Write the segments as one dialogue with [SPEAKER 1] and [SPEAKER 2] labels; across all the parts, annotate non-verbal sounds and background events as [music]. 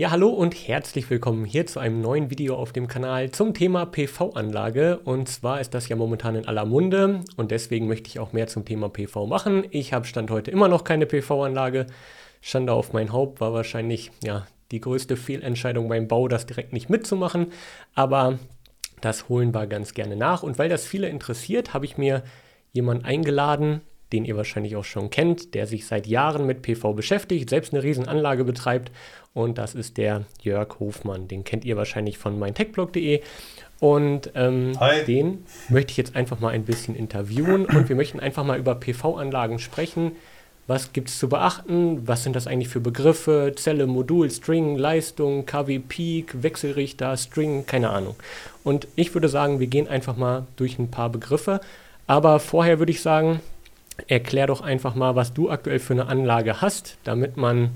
[SPEAKER 1] Ja, hallo und herzlich willkommen hier zu einem neuen Video auf dem Kanal zum Thema PV-Anlage. Und zwar ist das ja momentan in aller Munde und deswegen möchte ich auch mehr zum Thema PV machen. Ich habe Stand heute immer noch keine PV-Anlage. Schande auf mein Haupt war wahrscheinlich ja die größte Fehlentscheidung beim Bau, das direkt nicht mitzumachen. Aber das holen wir ganz gerne nach. Und weil das viele interessiert, habe ich mir jemanden eingeladen, den ihr wahrscheinlich auch schon kennt, der sich seit Jahren mit PV beschäftigt, selbst eine Riesenanlage betreibt. Und das ist der Jörg Hofmann. Den kennt ihr wahrscheinlich von meintechblog.de. Und ähm, den möchte ich jetzt einfach mal ein bisschen interviewen. Und wir möchten einfach mal über PV-Anlagen sprechen. Was gibt es zu beachten? Was sind das eigentlich für Begriffe? Zelle, Modul, String, Leistung, KW Peak, Wechselrichter, String, keine Ahnung. Und ich würde sagen, wir gehen einfach mal durch ein paar Begriffe. Aber vorher würde ich sagen, erklär doch einfach mal, was du aktuell für eine Anlage hast, damit man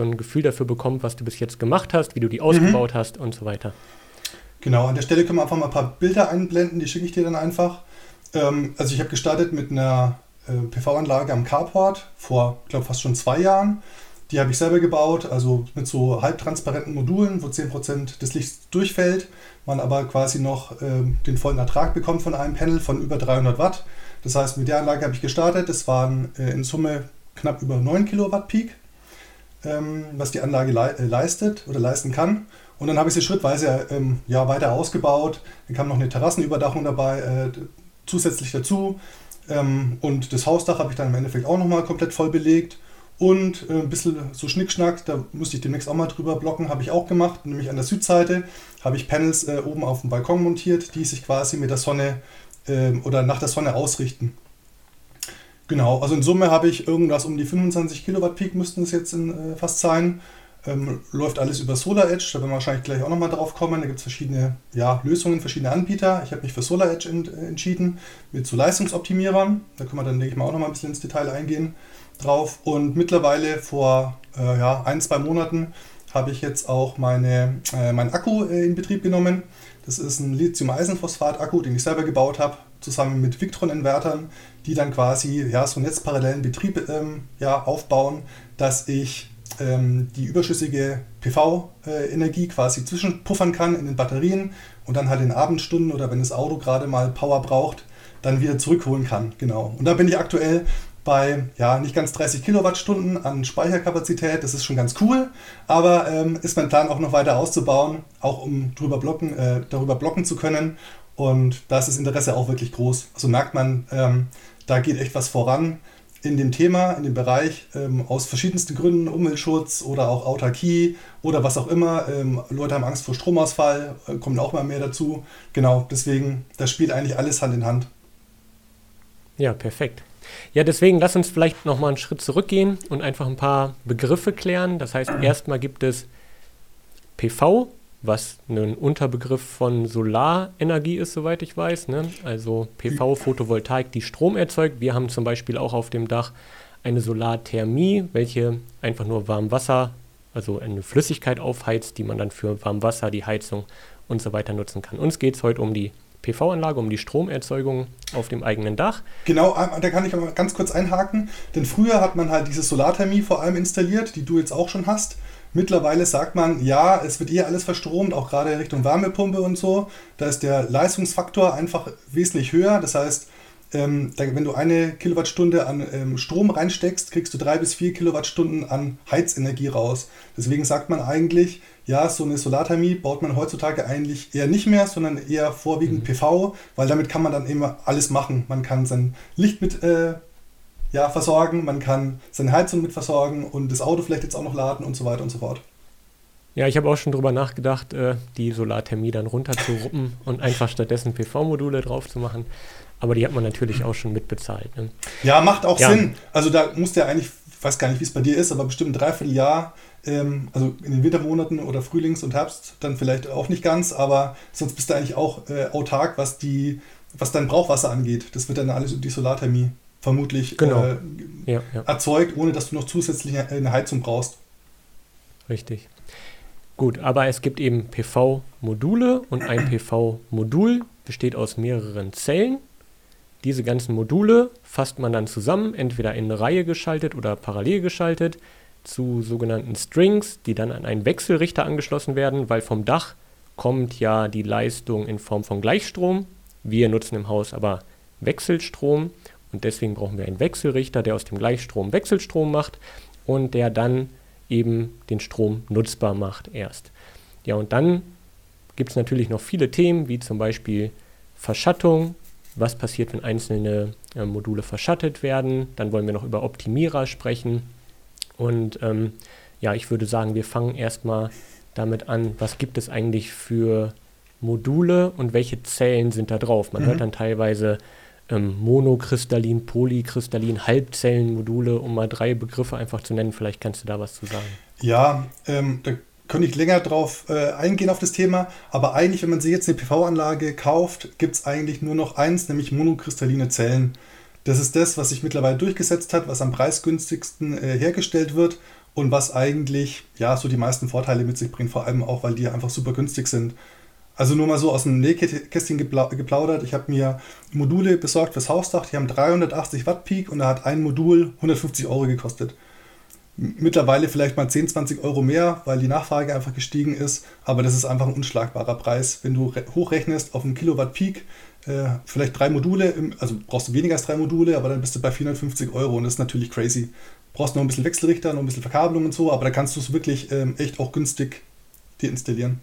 [SPEAKER 1] so ein Gefühl dafür bekommt, was du bis jetzt gemacht hast, wie du die ausgebaut mhm. hast und so weiter.
[SPEAKER 2] Genau, an der Stelle können wir einfach mal ein paar Bilder einblenden, die schicke ich dir dann einfach. Ähm, also ich habe gestartet mit einer äh, PV-Anlage am Carport vor, ich glaube, fast schon zwei Jahren. Die habe ich selber gebaut, also mit so halbtransparenten Modulen, wo 10% des Lichts durchfällt, man aber quasi noch äh, den vollen Ertrag bekommt von einem Panel von über 300 Watt. Das heißt, mit der Anlage habe ich gestartet. Das waren äh, in Summe knapp über 9 Kilowatt Peak, ähm, was die Anlage le äh, leistet oder leisten kann. Und dann habe ich sie schrittweise ähm, ja, weiter ausgebaut. Dann kam noch eine Terrassenüberdachung dabei äh, zusätzlich dazu. Ähm, und das Hausdach habe ich dann im Endeffekt auch nochmal komplett voll belegt. Und äh, ein bisschen so Schnickschnack, da musste ich demnächst auch mal drüber blocken, habe ich auch gemacht. Nämlich an der Südseite habe ich Panels äh, oben auf dem Balkon montiert, die sich quasi mit der Sonne äh, oder nach der Sonne ausrichten. Genau, also in Summe habe ich irgendwas um die 25 Kilowatt Peak müssten es jetzt in, äh, fast sein. Ähm, läuft alles über Solar Edge, da werden wir wahrscheinlich gleich auch nochmal drauf kommen. Da gibt es verschiedene ja, Lösungen, verschiedene Anbieter. Ich habe mich für Solar Edge ent, äh, entschieden mit so Leistungsoptimierern. Da können wir dann, denke ich mal, auch nochmal ein bisschen ins Detail eingehen drauf. Und mittlerweile vor äh, ja, ein, zwei Monaten habe ich jetzt auch meine, äh, meinen Akku äh, in Betrieb genommen. Das ist ein Lithium-Eisenphosphat-Akku, den ich selber gebaut habe, zusammen mit Victron-Invertern, die dann quasi ja, so netzparallelen Betrieb ähm, ja, aufbauen, dass ich ähm, die überschüssige PV-Energie quasi zwischenpuffern kann in den Batterien und dann halt in Abendstunden oder wenn das Auto gerade mal Power braucht, dann wieder zurückholen kann. Genau. Und da bin ich aktuell bei ja, nicht ganz 30 Kilowattstunden an Speicherkapazität. Das ist schon ganz cool, aber ähm, ist mein Plan auch noch weiter auszubauen, auch um drüber blocken, äh, darüber blocken zu können. Und da ist das Interesse auch wirklich groß. Also merkt man, ähm, da geht echt was voran in dem Thema, in dem Bereich, ähm, aus verschiedensten Gründen, Umweltschutz oder auch Autarkie oder was auch immer. Ähm, Leute haben Angst vor Stromausfall, äh, kommt auch mal mehr dazu. Genau, deswegen, das spielt eigentlich alles Hand in Hand.
[SPEAKER 1] Ja, perfekt. Ja, deswegen lass uns vielleicht nochmal einen Schritt zurückgehen und einfach ein paar Begriffe klären. Das heißt, erstmal gibt es PV, was ein Unterbegriff von Solarenergie ist, soweit ich weiß. Ne? Also PV, Photovoltaik, die Strom erzeugt. Wir haben zum Beispiel auch auf dem Dach eine Solarthermie, welche einfach nur Warmwasser, also eine Flüssigkeit aufheizt, die man dann für Warmwasser, die Heizung und so weiter nutzen kann. Uns geht es heute um die PV-Anlage, um die Stromerzeugung auf dem eigenen Dach.
[SPEAKER 2] Genau, äh, da kann ich aber ganz kurz einhaken, denn früher hat man halt diese Solarthermie vor allem installiert, die du jetzt auch schon hast. Mittlerweile sagt man, ja, es wird eh alles verstromt, auch gerade Richtung Wärmepumpe und so. Da ist der Leistungsfaktor einfach wesentlich höher. Das heißt, ähm, da, wenn du eine Kilowattstunde an ähm, Strom reinsteckst, kriegst du drei bis vier Kilowattstunden an Heizenergie raus. Deswegen sagt man eigentlich, ja, so eine Solarthermie baut man heutzutage eigentlich eher nicht mehr, sondern eher vorwiegend mhm. PV, weil damit kann man dann immer alles machen. Man kann sein Licht mit äh, ja, versorgen, man kann seine Heizung mit versorgen und das Auto vielleicht jetzt auch noch laden und so weiter und so fort.
[SPEAKER 1] Ja, ich habe auch schon drüber nachgedacht, äh, die Solarthermie dann runterzuruppen [laughs] und einfach stattdessen PV-Module drauf zu machen. Aber die hat man natürlich auch schon mitbezahlt. Ne?
[SPEAKER 2] Ja, macht auch ja. Sinn. Also da muss der eigentlich, ich weiß gar nicht, wie es bei dir ist, aber bestimmt ein Dreivierteljahr, ähm, also in den Wintermonaten oder Frühlings- und Herbst dann vielleicht auch nicht ganz, aber sonst bist du eigentlich auch äh, autark, was die, was dein Brauchwasser angeht. Das wird dann alles über die Solarthermie vermutlich
[SPEAKER 1] genau. äh,
[SPEAKER 2] ja, ja. erzeugt, ohne dass du noch zusätzlich eine Heizung brauchst.
[SPEAKER 1] Richtig. Gut, aber es gibt eben PV-Module und ein PV-Modul besteht aus mehreren Zellen. Diese ganzen Module fasst man dann zusammen, entweder in eine Reihe geschaltet oder parallel geschaltet. zu sogenannten Strings, die dann an einen Wechselrichter angeschlossen werden, weil vom Dach kommt ja die Leistung in Form von Gleichstrom. Wir nutzen im Haus aber Wechselstrom und deswegen brauchen wir einen Wechselrichter, der aus dem Gleichstrom Wechselstrom macht und der dann eben den Strom nutzbar macht erst. Ja, und dann gibt es natürlich noch viele Themen, wie zum Beispiel Verschattung. Was passiert, wenn einzelne äh, Module verschattet werden? Dann wollen wir noch über Optimierer sprechen. Und ähm, ja, ich würde sagen, wir fangen erstmal damit an, was gibt es eigentlich für Module und welche Zellen sind da drauf. Man mhm. hört dann teilweise ähm, Monokristallin, Polykristallin, Halbzellenmodule, um mal drei Begriffe einfach zu nennen. Vielleicht kannst du da was zu sagen.
[SPEAKER 2] Ja, ähm, da könnte ich länger drauf äh, eingehen auf das Thema, aber eigentlich, wenn man sich jetzt eine PV-Anlage kauft, gibt es eigentlich nur noch eins, nämlich monokristalline Zellen. Das ist das, was sich mittlerweile durchgesetzt hat, was am preisgünstigsten äh, hergestellt wird und was eigentlich ja so die meisten Vorteile mit sich bringt, vor allem auch, weil die einfach super günstig sind. Also nur mal so aus dem Nähkästchen geplaudert. Ich habe mir Module besorgt fürs Hausdach, die haben 380 Watt Peak und da hat ein Modul 150 Euro gekostet. Mittlerweile vielleicht mal 10, 20 Euro mehr, weil die Nachfrage einfach gestiegen ist. Aber das ist einfach ein unschlagbarer Preis. Wenn du hochrechnest auf einen Kilowatt Peak, äh, vielleicht drei Module, also brauchst du weniger als drei Module, aber dann bist du bei 450 Euro und das ist natürlich crazy. Brauchst noch ein bisschen Wechselrichter, noch ein bisschen Verkabelung und so, aber da kannst du es wirklich ähm, echt auch günstig dir installieren.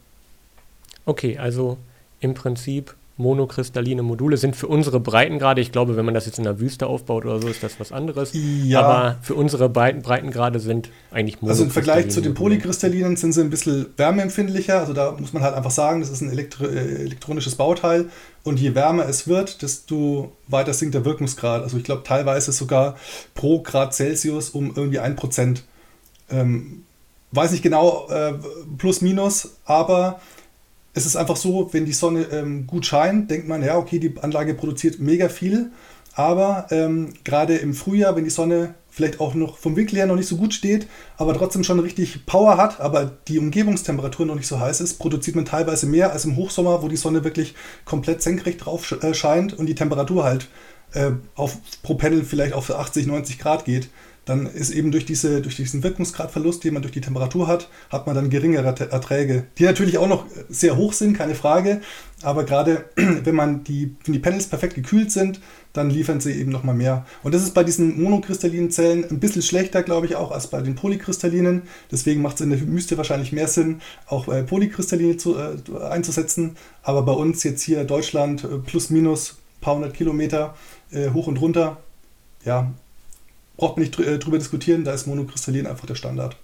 [SPEAKER 1] Okay, also im Prinzip monokristalline Module sind für unsere Breitengrade, ich glaube, wenn man das jetzt in der Wüste aufbaut oder so, ist das was anderes. Ja. Aber für unsere Breiten, Breitengrade sind eigentlich
[SPEAKER 2] monokristalline Also im Vergleich zu den Polykristallinen sind sie ein bisschen wärmeempfindlicher. Also da muss man halt einfach sagen, das ist ein Elektro äh, elektronisches Bauteil. Und je wärmer es wird, desto weiter sinkt der Wirkungsgrad. Also ich glaube teilweise sogar pro Grad Celsius um irgendwie ein Prozent. Ähm, weiß nicht genau, äh, plus minus, aber es ist einfach so, wenn die Sonne ähm, gut scheint, denkt man, ja, okay, die Anlage produziert mega viel. Aber ähm, gerade im Frühjahr, wenn die Sonne vielleicht auch noch vom Winkel her noch nicht so gut steht, aber trotzdem schon richtig Power hat, aber die Umgebungstemperatur noch nicht so heiß ist, produziert man teilweise mehr als im Hochsommer, wo die Sonne wirklich komplett senkrecht drauf äh, scheint und die Temperatur halt äh, auf, pro Panel vielleicht auf 80, 90 Grad geht dann ist eben durch, diese, durch diesen Wirkungsgradverlust, den man durch die Temperatur hat, hat man dann geringere Erträge, die natürlich auch noch sehr hoch sind, keine Frage. Aber gerade [clears throat] wenn man die, wenn die Panels perfekt gekühlt sind, dann liefern sie eben nochmal mehr. Und das ist bei diesen monokristallinen Zellen ein bisschen schlechter, glaube ich, auch als bei den polykristallinen. Deswegen macht es in der Wüste wahrscheinlich mehr Sinn, auch äh, polykristalline zu, äh, einzusetzen. Aber bei uns jetzt hier Deutschland äh, plus minus paar hundert Kilometer äh, hoch und runter, ja, braucht man nicht äh, drüber diskutieren, da ist Monokristallin einfach der Standard.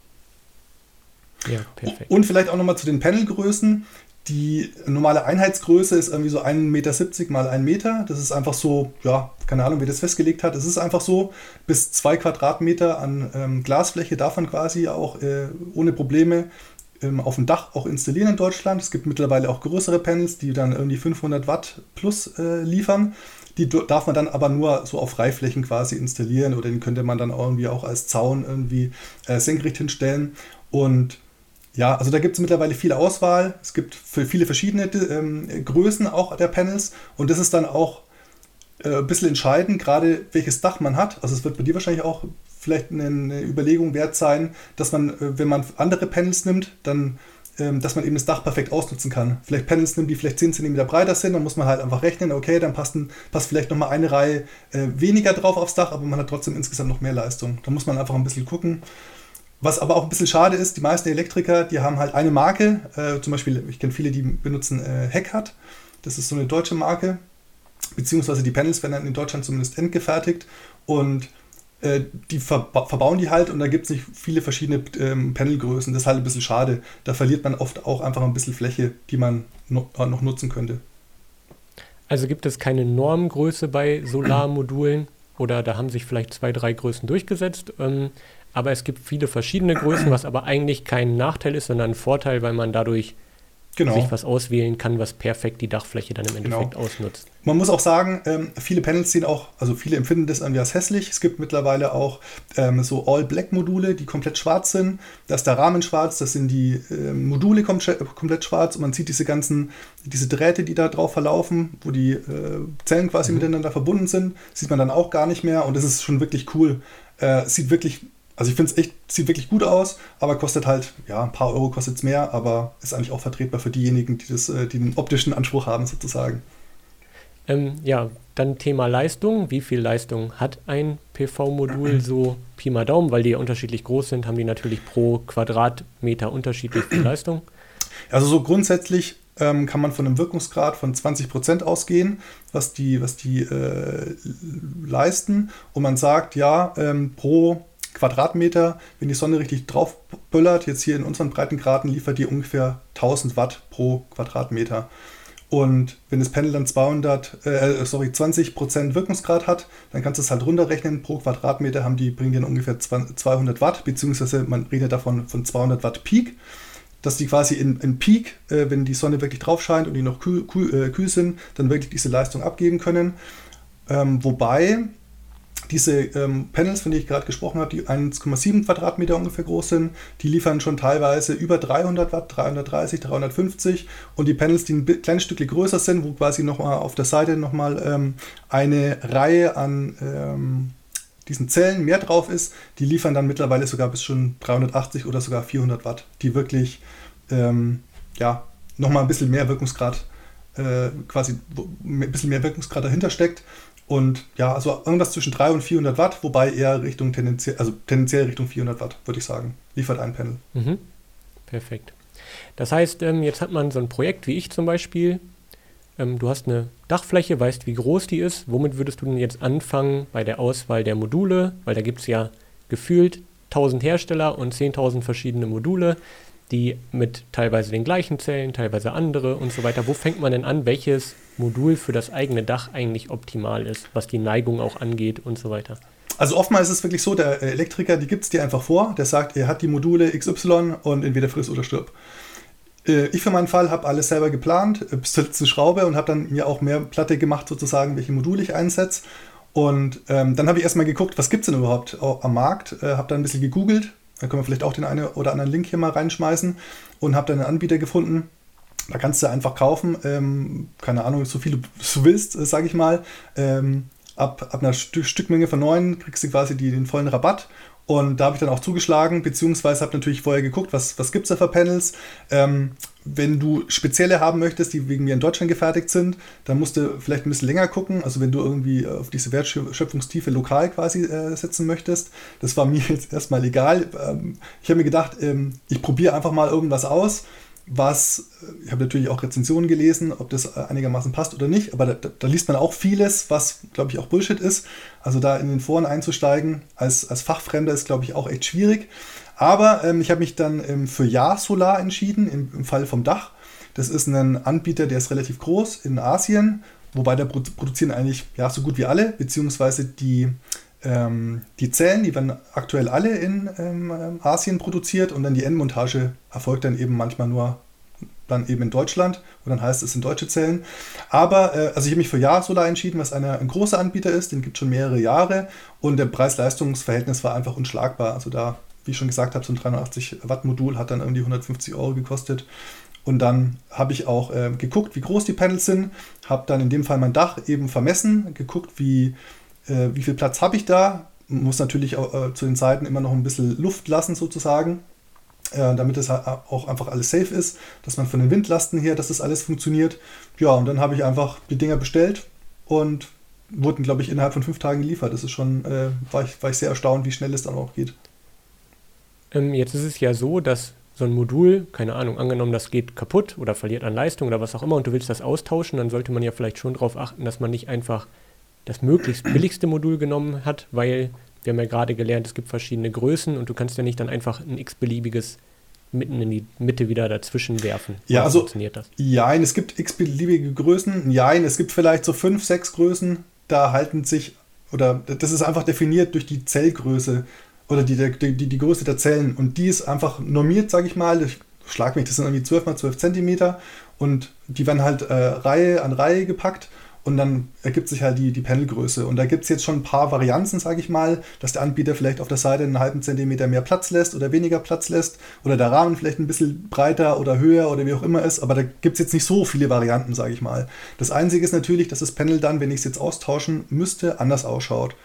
[SPEAKER 2] Ja, perfekt. Und vielleicht auch nochmal zu den Panelgrößen. Die normale Einheitsgröße ist irgendwie so 1,70 Meter mal 1 Meter. Das ist einfach so, ja, keine Ahnung, wie das festgelegt hat. Es ist einfach so, bis 2 Quadratmeter an ähm, Glasfläche darf man quasi auch äh, ohne Probleme ähm, auf dem Dach auch installieren in Deutschland. Es gibt mittlerweile auch größere Panels, die dann irgendwie 500 Watt plus äh, liefern. Die darf man dann aber nur so auf Freiflächen quasi installieren oder den könnte man dann irgendwie auch als Zaun irgendwie äh, senkrecht hinstellen. Und ja, also da gibt es mittlerweile viel Auswahl. Es gibt für viele verschiedene ähm, Größen auch der Panels und das ist dann auch äh, ein bisschen entscheidend, gerade welches Dach man hat. Also es wird bei dir wahrscheinlich auch vielleicht eine, Überlegung wert sein, dass man, äh, wenn man andere Panels nimmt, dann dass man eben das Dach perfekt ausnutzen kann. Vielleicht Panels nimmt, die vielleicht 10 cm breiter sind, dann muss man halt einfach rechnen, okay, dann passt, ein, passt vielleicht nochmal eine Reihe äh, weniger drauf aufs Dach, aber man hat trotzdem insgesamt noch mehr Leistung. Da muss man einfach ein bisschen gucken. Was aber auch ein bisschen schade ist, die meisten Elektriker, die haben halt eine Marke, äh, zum Beispiel, ich kenne viele, die benutzen äh, Heckhardt, das ist so eine deutsche Marke, beziehungsweise die Panels werden dann in Deutschland zumindest endgefertigt und äh, die verba verbauen die halt und da gibt es nicht viele verschiedene ähm, Panelgrößen. Das ist halt ein bisschen schade. Da verliert man oft auch einfach ein bisschen Fläche, die man no äh, noch nutzen könnte.
[SPEAKER 1] Also gibt es keine Normgröße bei Solarmodulen oder da haben sich vielleicht zwei, drei Größen durchgesetzt. Ähm, aber es gibt viele verschiedene Größen, was aber eigentlich kein Nachteil ist, sondern ein Vorteil, weil man dadurch genau. sich was auswählen kann, was perfekt die Dachfläche dann im genau. Endeffekt genau. ausnutzt.
[SPEAKER 2] Man muss auch sagen, ähm, viele Panels sehen auch, also viele empfinden das irgendwie als hässlich. Es gibt mittlerweile auch ähm, so All-Black-Module, die komplett schwarz sind. Da ist der Rahmen schwarz, das sind die ähm, Module kom komplett schwarz und man sieht diese ganzen, diese Drähte, die da drauf verlaufen, wo die äh, Zellen quasi mhm. miteinander verbunden sind, sieht man dann auch gar nicht mehr und das ist schon wirklich cool. Äh, sieht wirklich Also ich finde es echt, sieht wirklich gut aus, aber kostet halt, ja, ein paar Euro kostet es mehr, aber ist eigentlich auch vertretbar für diejenigen, die, das, äh, die den optischen Anspruch haben sozusagen.
[SPEAKER 1] Ähm, ja, dann Thema Leistung. Wie viel Leistung hat ein PV-Modul so Pi mal Daumen? Weil die ja unterschiedlich groß sind, haben die natürlich pro Quadratmeter unterschiedlich viel Leistung.
[SPEAKER 2] Also so grundsätzlich ähm, kann man von einem Wirkungsgrad von 20% ausgehen, was die, was die äh, leisten. Und man sagt, ja, ähm, pro Quadratmeter, wenn die Sonne richtig drauf böllert, jetzt hier in unseren Breitengraden, liefert die ungefähr 1000 Watt pro Quadratmeter. Und wenn das Panel dann 200, äh, sorry, 20% Wirkungsgrad hat, dann kannst du es halt runterrechnen. Pro Quadratmeter haben die, bringen dann ungefähr 200 Watt, beziehungsweise man redet davon von 200 Watt Peak. Dass die quasi in, in Peak, äh, wenn die Sonne wirklich drauf scheint und die noch kühl, kühl, äh, kühl sind, dann wirklich diese Leistung abgeben können. Ähm, wobei diese ähm, Panels, von denen ich gerade gesprochen habe, die 1,7 Quadratmeter ungefähr groß sind, die liefern schon teilweise über 300 Watt, 330, 350 und die Panels, die ein kleines Stückchen größer sind, wo quasi nochmal auf der Seite nochmal ähm, eine Reihe an ähm, diesen Zellen mehr drauf ist, die liefern dann mittlerweile sogar bis schon 380 oder sogar 400 Watt, die wirklich ähm, ja, nochmal ein bisschen mehr Wirkungsgrad äh, quasi ein bisschen mehr Wirkungsgrad dahinter steckt und ja, also irgendwas zwischen 300 und 400 Watt, wobei eher Richtung tendenziell, also tendenziell Richtung 400 Watt, würde ich sagen, liefert ein Panel.
[SPEAKER 1] Mhm. Perfekt. Das heißt, ähm, jetzt hat man so ein Projekt wie ich zum Beispiel. Ähm, du hast eine Dachfläche, weißt, wie groß die ist. Womit würdest du denn jetzt anfangen bei der Auswahl der Module? Weil da gibt es ja gefühlt 1000 Hersteller und 10.000 verschiedene Module die mit teilweise den gleichen Zellen, teilweise andere und so weiter. Wo fängt man denn an, welches Modul für das eigene Dach eigentlich optimal ist, was die Neigung auch angeht und so weiter?
[SPEAKER 2] Also oftmals ist es wirklich so, der Elektriker, die gibt es dir einfach vor, der sagt, er hat die Module XY und entweder friss oder stirb. Äh, ich für meinen Fall habe alles selber geplant, äh, bis zur letzten Schraube und habe dann mir auch mehr Platte gemacht, sozusagen, welche Module ich einsetze. Und ähm, dann habe ich erstmal geguckt, was gibt es denn überhaupt am Markt, äh, habe dann ein bisschen gegoogelt, da können wir vielleicht auch den einen oder anderen Link hier mal reinschmeißen und habe dann einen Anbieter gefunden. Da kannst du einfach kaufen, ähm, keine Ahnung, so viel du willst, äh, sage ich mal. Ähm, ab, ab einer St Stückmenge von neun kriegst du quasi die, den vollen Rabatt und da habe ich dann auch zugeschlagen, beziehungsweise habe natürlich vorher geguckt, was, was gibt es da für Panels. Ähm, wenn du spezielle haben möchtest, die wegen mir in Deutschland gefertigt sind, dann musst du vielleicht ein bisschen länger gucken. Also wenn du irgendwie auf diese Wertschöpfungstiefe lokal quasi äh, setzen möchtest. Das war mir [laughs] jetzt erstmal egal. Ähm, ich habe mir gedacht, ähm, ich probiere einfach mal irgendwas aus was, ich habe natürlich auch Rezensionen gelesen, ob das einigermaßen passt oder nicht, aber da, da liest man auch vieles, was, glaube ich, auch Bullshit ist. Also da in den Foren einzusteigen als, als Fachfremder ist, glaube ich, auch echt schwierig. Aber ähm, ich habe mich dann ähm, für Ja Solar entschieden, im, im Fall vom Dach. Das ist ein Anbieter, der ist relativ groß in Asien, wobei da produzieren eigentlich ja so gut wie alle, beziehungsweise die ähm, die Zellen, die werden aktuell alle in ähm, Asien produziert und dann die Endmontage erfolgt dann eben manchmal nur dann eben in Deutschland und dann heißt es sind deutsche Zellen. Aber äh, also ich habe mich für Ja Solar entschieden, was eine, ein großer Anbieter ist, den gibt es schon mehrere Jahre und der Preis-Leistungs-Verhältnis war einfach unschlagbar. Also da, wie ich schon gesagt habe, so ein 380 Watt Modul hat dann irgendwie 150 Euro gekostet. Und dann habe ich auch äh, geguckt, wie groß die Panels sind, habe dann in dem Fall mein Dach eben vermessen, geguckt, wie äh, wie viel Platz habe ich da. Muss natürlich äh, zu den Seiten immer noch ein bisschen Luft lassen sozusagen, äh, damit es auch einfach alles safe ist, dass man von den Windlasten her, dass das alles funktioniert. Ja, und dann habe ich einfach die Dinger bestellt und wurden, glaube ich, innerhalb von fünf Tagen geliefert. Das ist schon, äh, war, ich, war ich sehr erstaunt, wie schnell es dann auch geht.
[SPEAKER 1] Ähm, jetzt ist es ja so, dass so ein Modul, keine Ahnung, angenommen, das geht kaputt oder verliert an Leistung oder was auch immer und du willst das austauschen, dann sollte man ja vielleicht schon darauf achten, dass man nicht einfach das möglichst billigste Modul genommen hat, weil wir haben ja gerade gelernt, es gibt verschiedene Größen und du kannst ja nicht dann einfach ein x-beliebiges mitten in die Mitte wieder dazwischen werfen.
[SPEAKER 2] Ja, also funktioniert das? Ja, es gibt x-beliebige Größen. Ja, es gibt vielleicht so fünf, sechs Größen, da halten sich, oder das ist einfach definiert durch die Zellgröße oder die, die, die, die Größe der Zellen. Und die ist einfach normiert, sage ich mal. Ich schlag mich, das sind irgendwie 12 mal 12 Zentimeter und die werden halt äh, Reihe an Reihe gepackt und dann ergibt sich halt die, die Panelgröße. Und da gibt es jetzt schon ein paar Varianten, sage ich mal, dass der Anbieter vielleicht auf der Seite einen halben Zentimeter mehr Platz lässt oder weniger Platz lässt oder der Rahmen vielleicht ein bisschen breiter oder höher oder wie auch immer ist. Aber da gibt es jetzt nicht so viele Varianten, sage ich mal. Das Einzige ist natürlich, dass das Panel dann, wenn ich es jetzt austauschen müsste, anders ausschaut.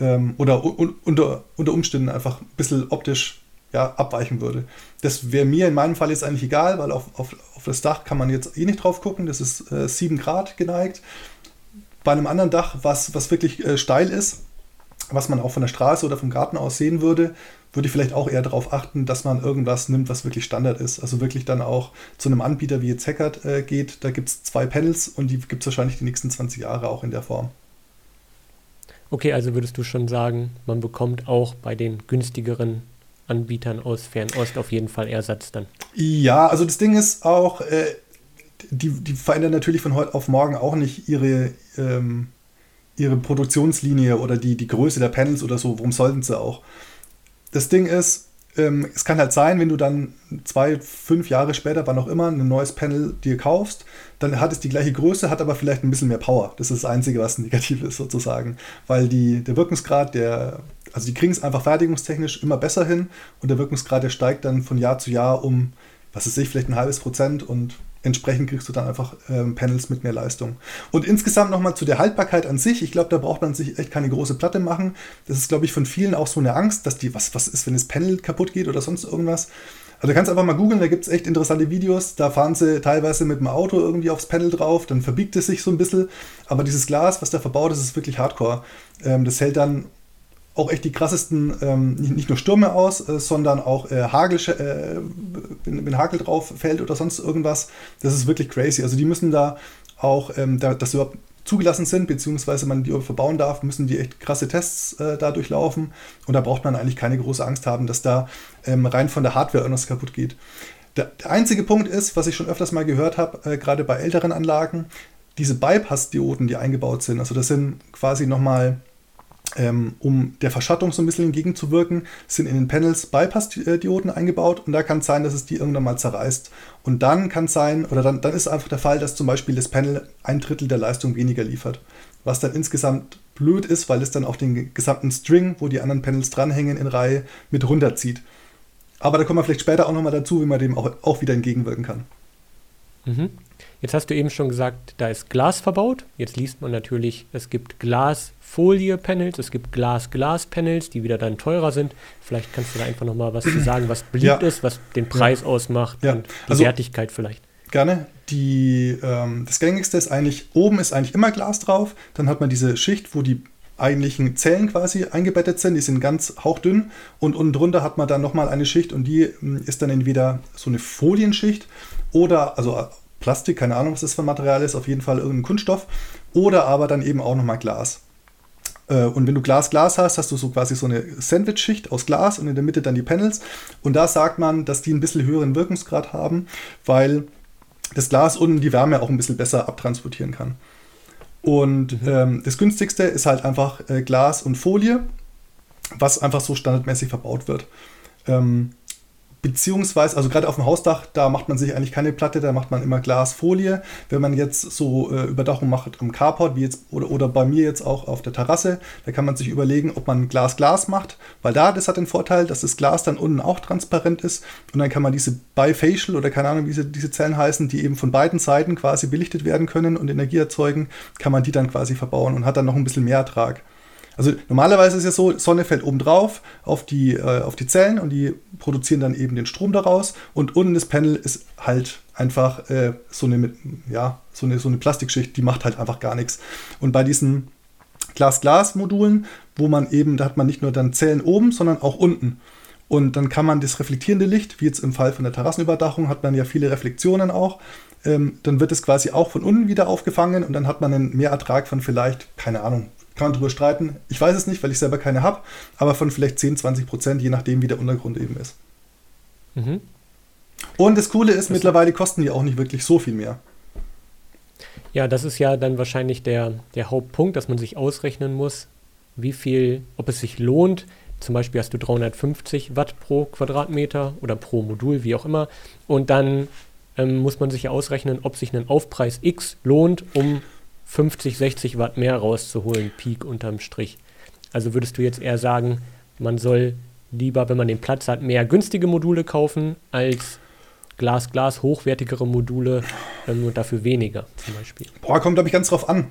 [SPEAKER 2] ähm, oder un unter, unter Umständen einfach ein bisschen optisch ja, abweichen würde. Das wäre mir in meinem Fall jetzt eigentlich egal, weil auf, auf, auf das Dach kann man jetzt eh nicht drauf gucken. Das ist äh, 7 Grad geneigt. Bei einem anderen Dach, was, was wirklich äh, steil ist, was man auch von der Straße oder vom Garten aus sehen würde, würde ich vielleicht auch eher darauf achten, dass man irgendwas nimmt, was wirklich Standard ist. Also wirklich dann auch zu einem Anbieter wie jetzt Hackert äh, geht. Da gibt es zwei Panels und die gibt es wahrscheinlich die nächsten 20 Jahre auch in der Form.
[SPEAKER 1] Okay, also würdest du schon sagen, man bekommt auch bei den günstigeren Anbietern aus Fernost auf jeden Fall Ersatz dann.
[SPEAKER 2] Ja, also das Ding ist auch, äh, die, die verändern natürlich von heute auf morgen auch nicht ihre, ähm, ihre Produktionslinie oder die, die Größe der Panels oder so. Warum sollten sie auch? Das Ding ist, ähm, es kann halt sein, wenn du dann zwei, fünf Jahre später, wann auch immer, ein neues Panel dir kaufst, dann hat es die gleiche Größe, hat aber vielleicht ein bisschen mehr Power. Das ist das Einzige, was [laughs] negativ ist sozusagen. Weil die, der Wirkungsgrad, der, also die kriegen es einfach fertigungstechnisch immer besser hin und der Wirkungsgrad, der steigt dann von Jahr zu Jahr um, was weiß ich, vielleicht ein halbes Prozent und entsprechend kriegst du dann einfach ähm, Panels mit mehr Leistung. Und insgesamt nochmal zu der Haltbarkeit an sich. Ich glaube, da braucht man sich echt keine große Platte machen. Das ist, glaube ich, von vielen auch so eine Angst, dass die, was, was ist, wenn das Panel kaputt geht oder sonst irgendwas. Also du kannst einfach mal googeln, da gibt es echt interessante Videos. Da fahren sie teilweise mit dem Auto irgendwie aufs Panel drauf, dann verbiegt es sich so ein bisschen. Aber dieses Glas, was da verbaut ist, ist wirklich hardcore. Ähm, das hält dann auch echt die krassesten, ähm, nicht, nur Stürme aus, äh, sondern auch äh, Hagel, äh, wenn, wenn, Hagel drauf fällt oder sonst irgendwas. Das ist wirklich crazy. Also die müssen da auch, ähm, da, dass sie überhaupt zugelassen sind, beziehungsweise man die verbauen darf, müssen die echt krasse Tests äh, da durchlaufen. Und da braucht man eigentlich keine große Angst haben, dass da ähm, rein von der Hardware irgendwas kaputt geht. Der, der, einzige Punkt ist, was ich schon öfters mal gehört habe, äh, gerade bei älteren Anlagen, diese Bypass-Dioden, die eingebaut sind. Also das sind quasi nochmal ähm, um der Verschattung so ein bisschen entgegenzuwirken, sind in den Panels Bypass-Dioden eingebaut und da kann es sein, dass es die irgendwann mal zerreißt. Und dann kann es sein, oder dann, dann ist einfach der Fall, dass zum Beispiel das Panel ein Drittel der Leistung weniger liefert. Was dann insgesamt blöd ist, weil es dann auch den gesamten String, wo die anderen Panels dranhängen, in Reihe mit runterzieht. Aber da kommen wir vielleicht später auch nochmal dazu, wie man dem auch, auch wieder entgegenwirken kann.
[SPEAKER 1] Mhm. Jetzt hast du eben schon gesagt, da ist Glas verbaut. Jetzt liest man natürlich, es gibt Glasfolie-Panels, es gibt Glas-Glas-Panels, die wieder dann teurer sind. Vielleicht kannst du da einfach nochmal was zu sagen, was beliebt ja. ist, was den Preis ja. ausmacht ja. und die also, Wertigkeit vielleicht.
[SPEAKER 2] Gerne. Die, ähm, das gängigste ist eigentlich, oben ist eigentlich immer Glas drauf. Dann hat man diese Schicht, wo die eigentlichen Zellen quasi eingebettet sind. Die sind ganz hauchdünn und unten drunter hat man dann nochmal eine Schicht und die hm, ist dann entweder so eine Folienschicht oder, also Plastik, keine Ahnung, was das für ein Material ist, auf jeden Fall irgendein Kunststoff. Oder aber dann eben auch nochmal Glas. Äh, und wenn du Glas-Glas hast, hast du so quasi so eine Sandwich-Schicht aus Glas und in der Mitte dann die Panels. Und da sagt man, dass die ein bisschen höheren Wirkungsgrad haben, weil das Glas unten die Wärme auch ein bisschen besser abtransportieren kann. Und mhm. ähm, das günstigste ist halt einfach äh, Glas und Folie, was einfach so standardmäßig verbaut wird. Ähm, Beziehungsweise, also gerade auf dem Hausdach, da macht man sich eigentlich keine Platte, da macht man immer Glasfolie. Wenn man jetzt so äh, Überdachung macht am Carport, wie jetzt, oder, oder bei mir jetzt auch auf der Terrasse, da kann man sich überlegen, ob man Glas-Glas macht, weil da, das hat den Vorteil, dass das Glas dann unten auch transparent ist und dann kann man diese Bifacial oder keine Ahnung, wie diese, diese Zellen heißen, die eben von beiden Seiten quasi belichtet werden können und Energie erzeugen, kann man die dann quasi verbauen und hat dann noch ein bisschen mehr Ertrag. Also normalerweise ist ja so, Sonne fällt oben drauf auf die, äh, auf die Zellen und die produzieren dann eben den Strom daraus und unten das Panel ist halt einfach äh, so, eine, ja, so, eine, so eine Plastikschicht, die macht halt einfach gar nichts. Und bei diesen Glas-Glas-Modulen, wo man eben, da hat man nicht nur dann Zellen oben, sondern auch unten. Und dann kann man das reflektierende Licht, wie jetzt im Fall von der Terrassenüberdachung, hat man ja viele Reflexionen auch. Ähm, dann wird es quasi auch von unten wieder aufgefangen und dann hat man einen Mehrertrag von vielleicht, keine Ahnung, kann man drüber streiten. Ich weiß es nicht, weil ich selber keine habe, aber von vielleicht 10, 20 Prozent, je nachdem, wie der Untergrund eben ist. Mhm. Und das Coole ist, das mittlerweile kosten die auch nicht wirklich so viel mehr.
[SPEAKER 1] Ja, das ist ja dann wahrscheinlich der, der Hauptpunkt, dass man sich ausrechnen muss, wie viel, ob es sich lohnt. Zum Beispiel hast du 350 Watt pro Quadratmeter oder pro Modul, wie auch immer. Und dann ähm, muss man sich ja ausrechnen, ob sich ein Aufpreis X lohnt, um 50, 60 Watt mehr rauszuholen, Peak unterm Strich. Also würdest du jetzt eher sagen, man soll lieber, wenn man den Platz hat, mehr günstige Module kaufen als Glas-Glas hochwertigere Module ähm, und dafür weniger zum Beispiel?
[SPEAKER 2] Boah, kommt, glaube ich, ganz drauf an.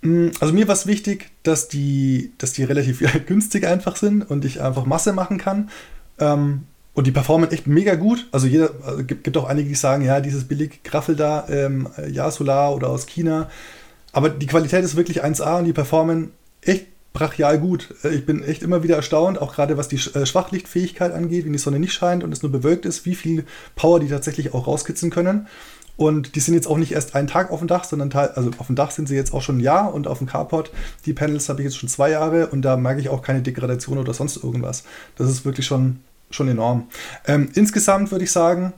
[SPEAKER 2] Mm, also mir war es wichtig, dass die, dass die relativ [laughs] günstig einfach sind und ich einfach Masse machen kann. Ähm, und die performen echt mega gut. Also jeder, also gibt, gibt auch einige, die sagen, ja, dieses billig Graffel da, ähm, ja, Solar oder aus China. Aber die Qualität ist wirklich 1A und die performen echt brachial gut. Äh, ich bin echt immer wieder erstaunt, auch gerade was die äh, Schwachlichtfähigkeit angeht, wenn die Sonne nicht scheint und es nur bewölkt ist, wie viel Power die tatsächlich auch rauskitzeln können. Und die sind jetzt auch nicht erst einen Tag auf dem Dach, sondern also auf dem Dach sind sie jetzt auch schon ein Jahr und auf dem Carport, die Panels habe ich jetzt schon zwei Jahre und da merke ich auch keine Degradation oder sonst irgendwas. Das ist wirklich schon, schon enorm. Ähm, insgesamt würde ich sagen,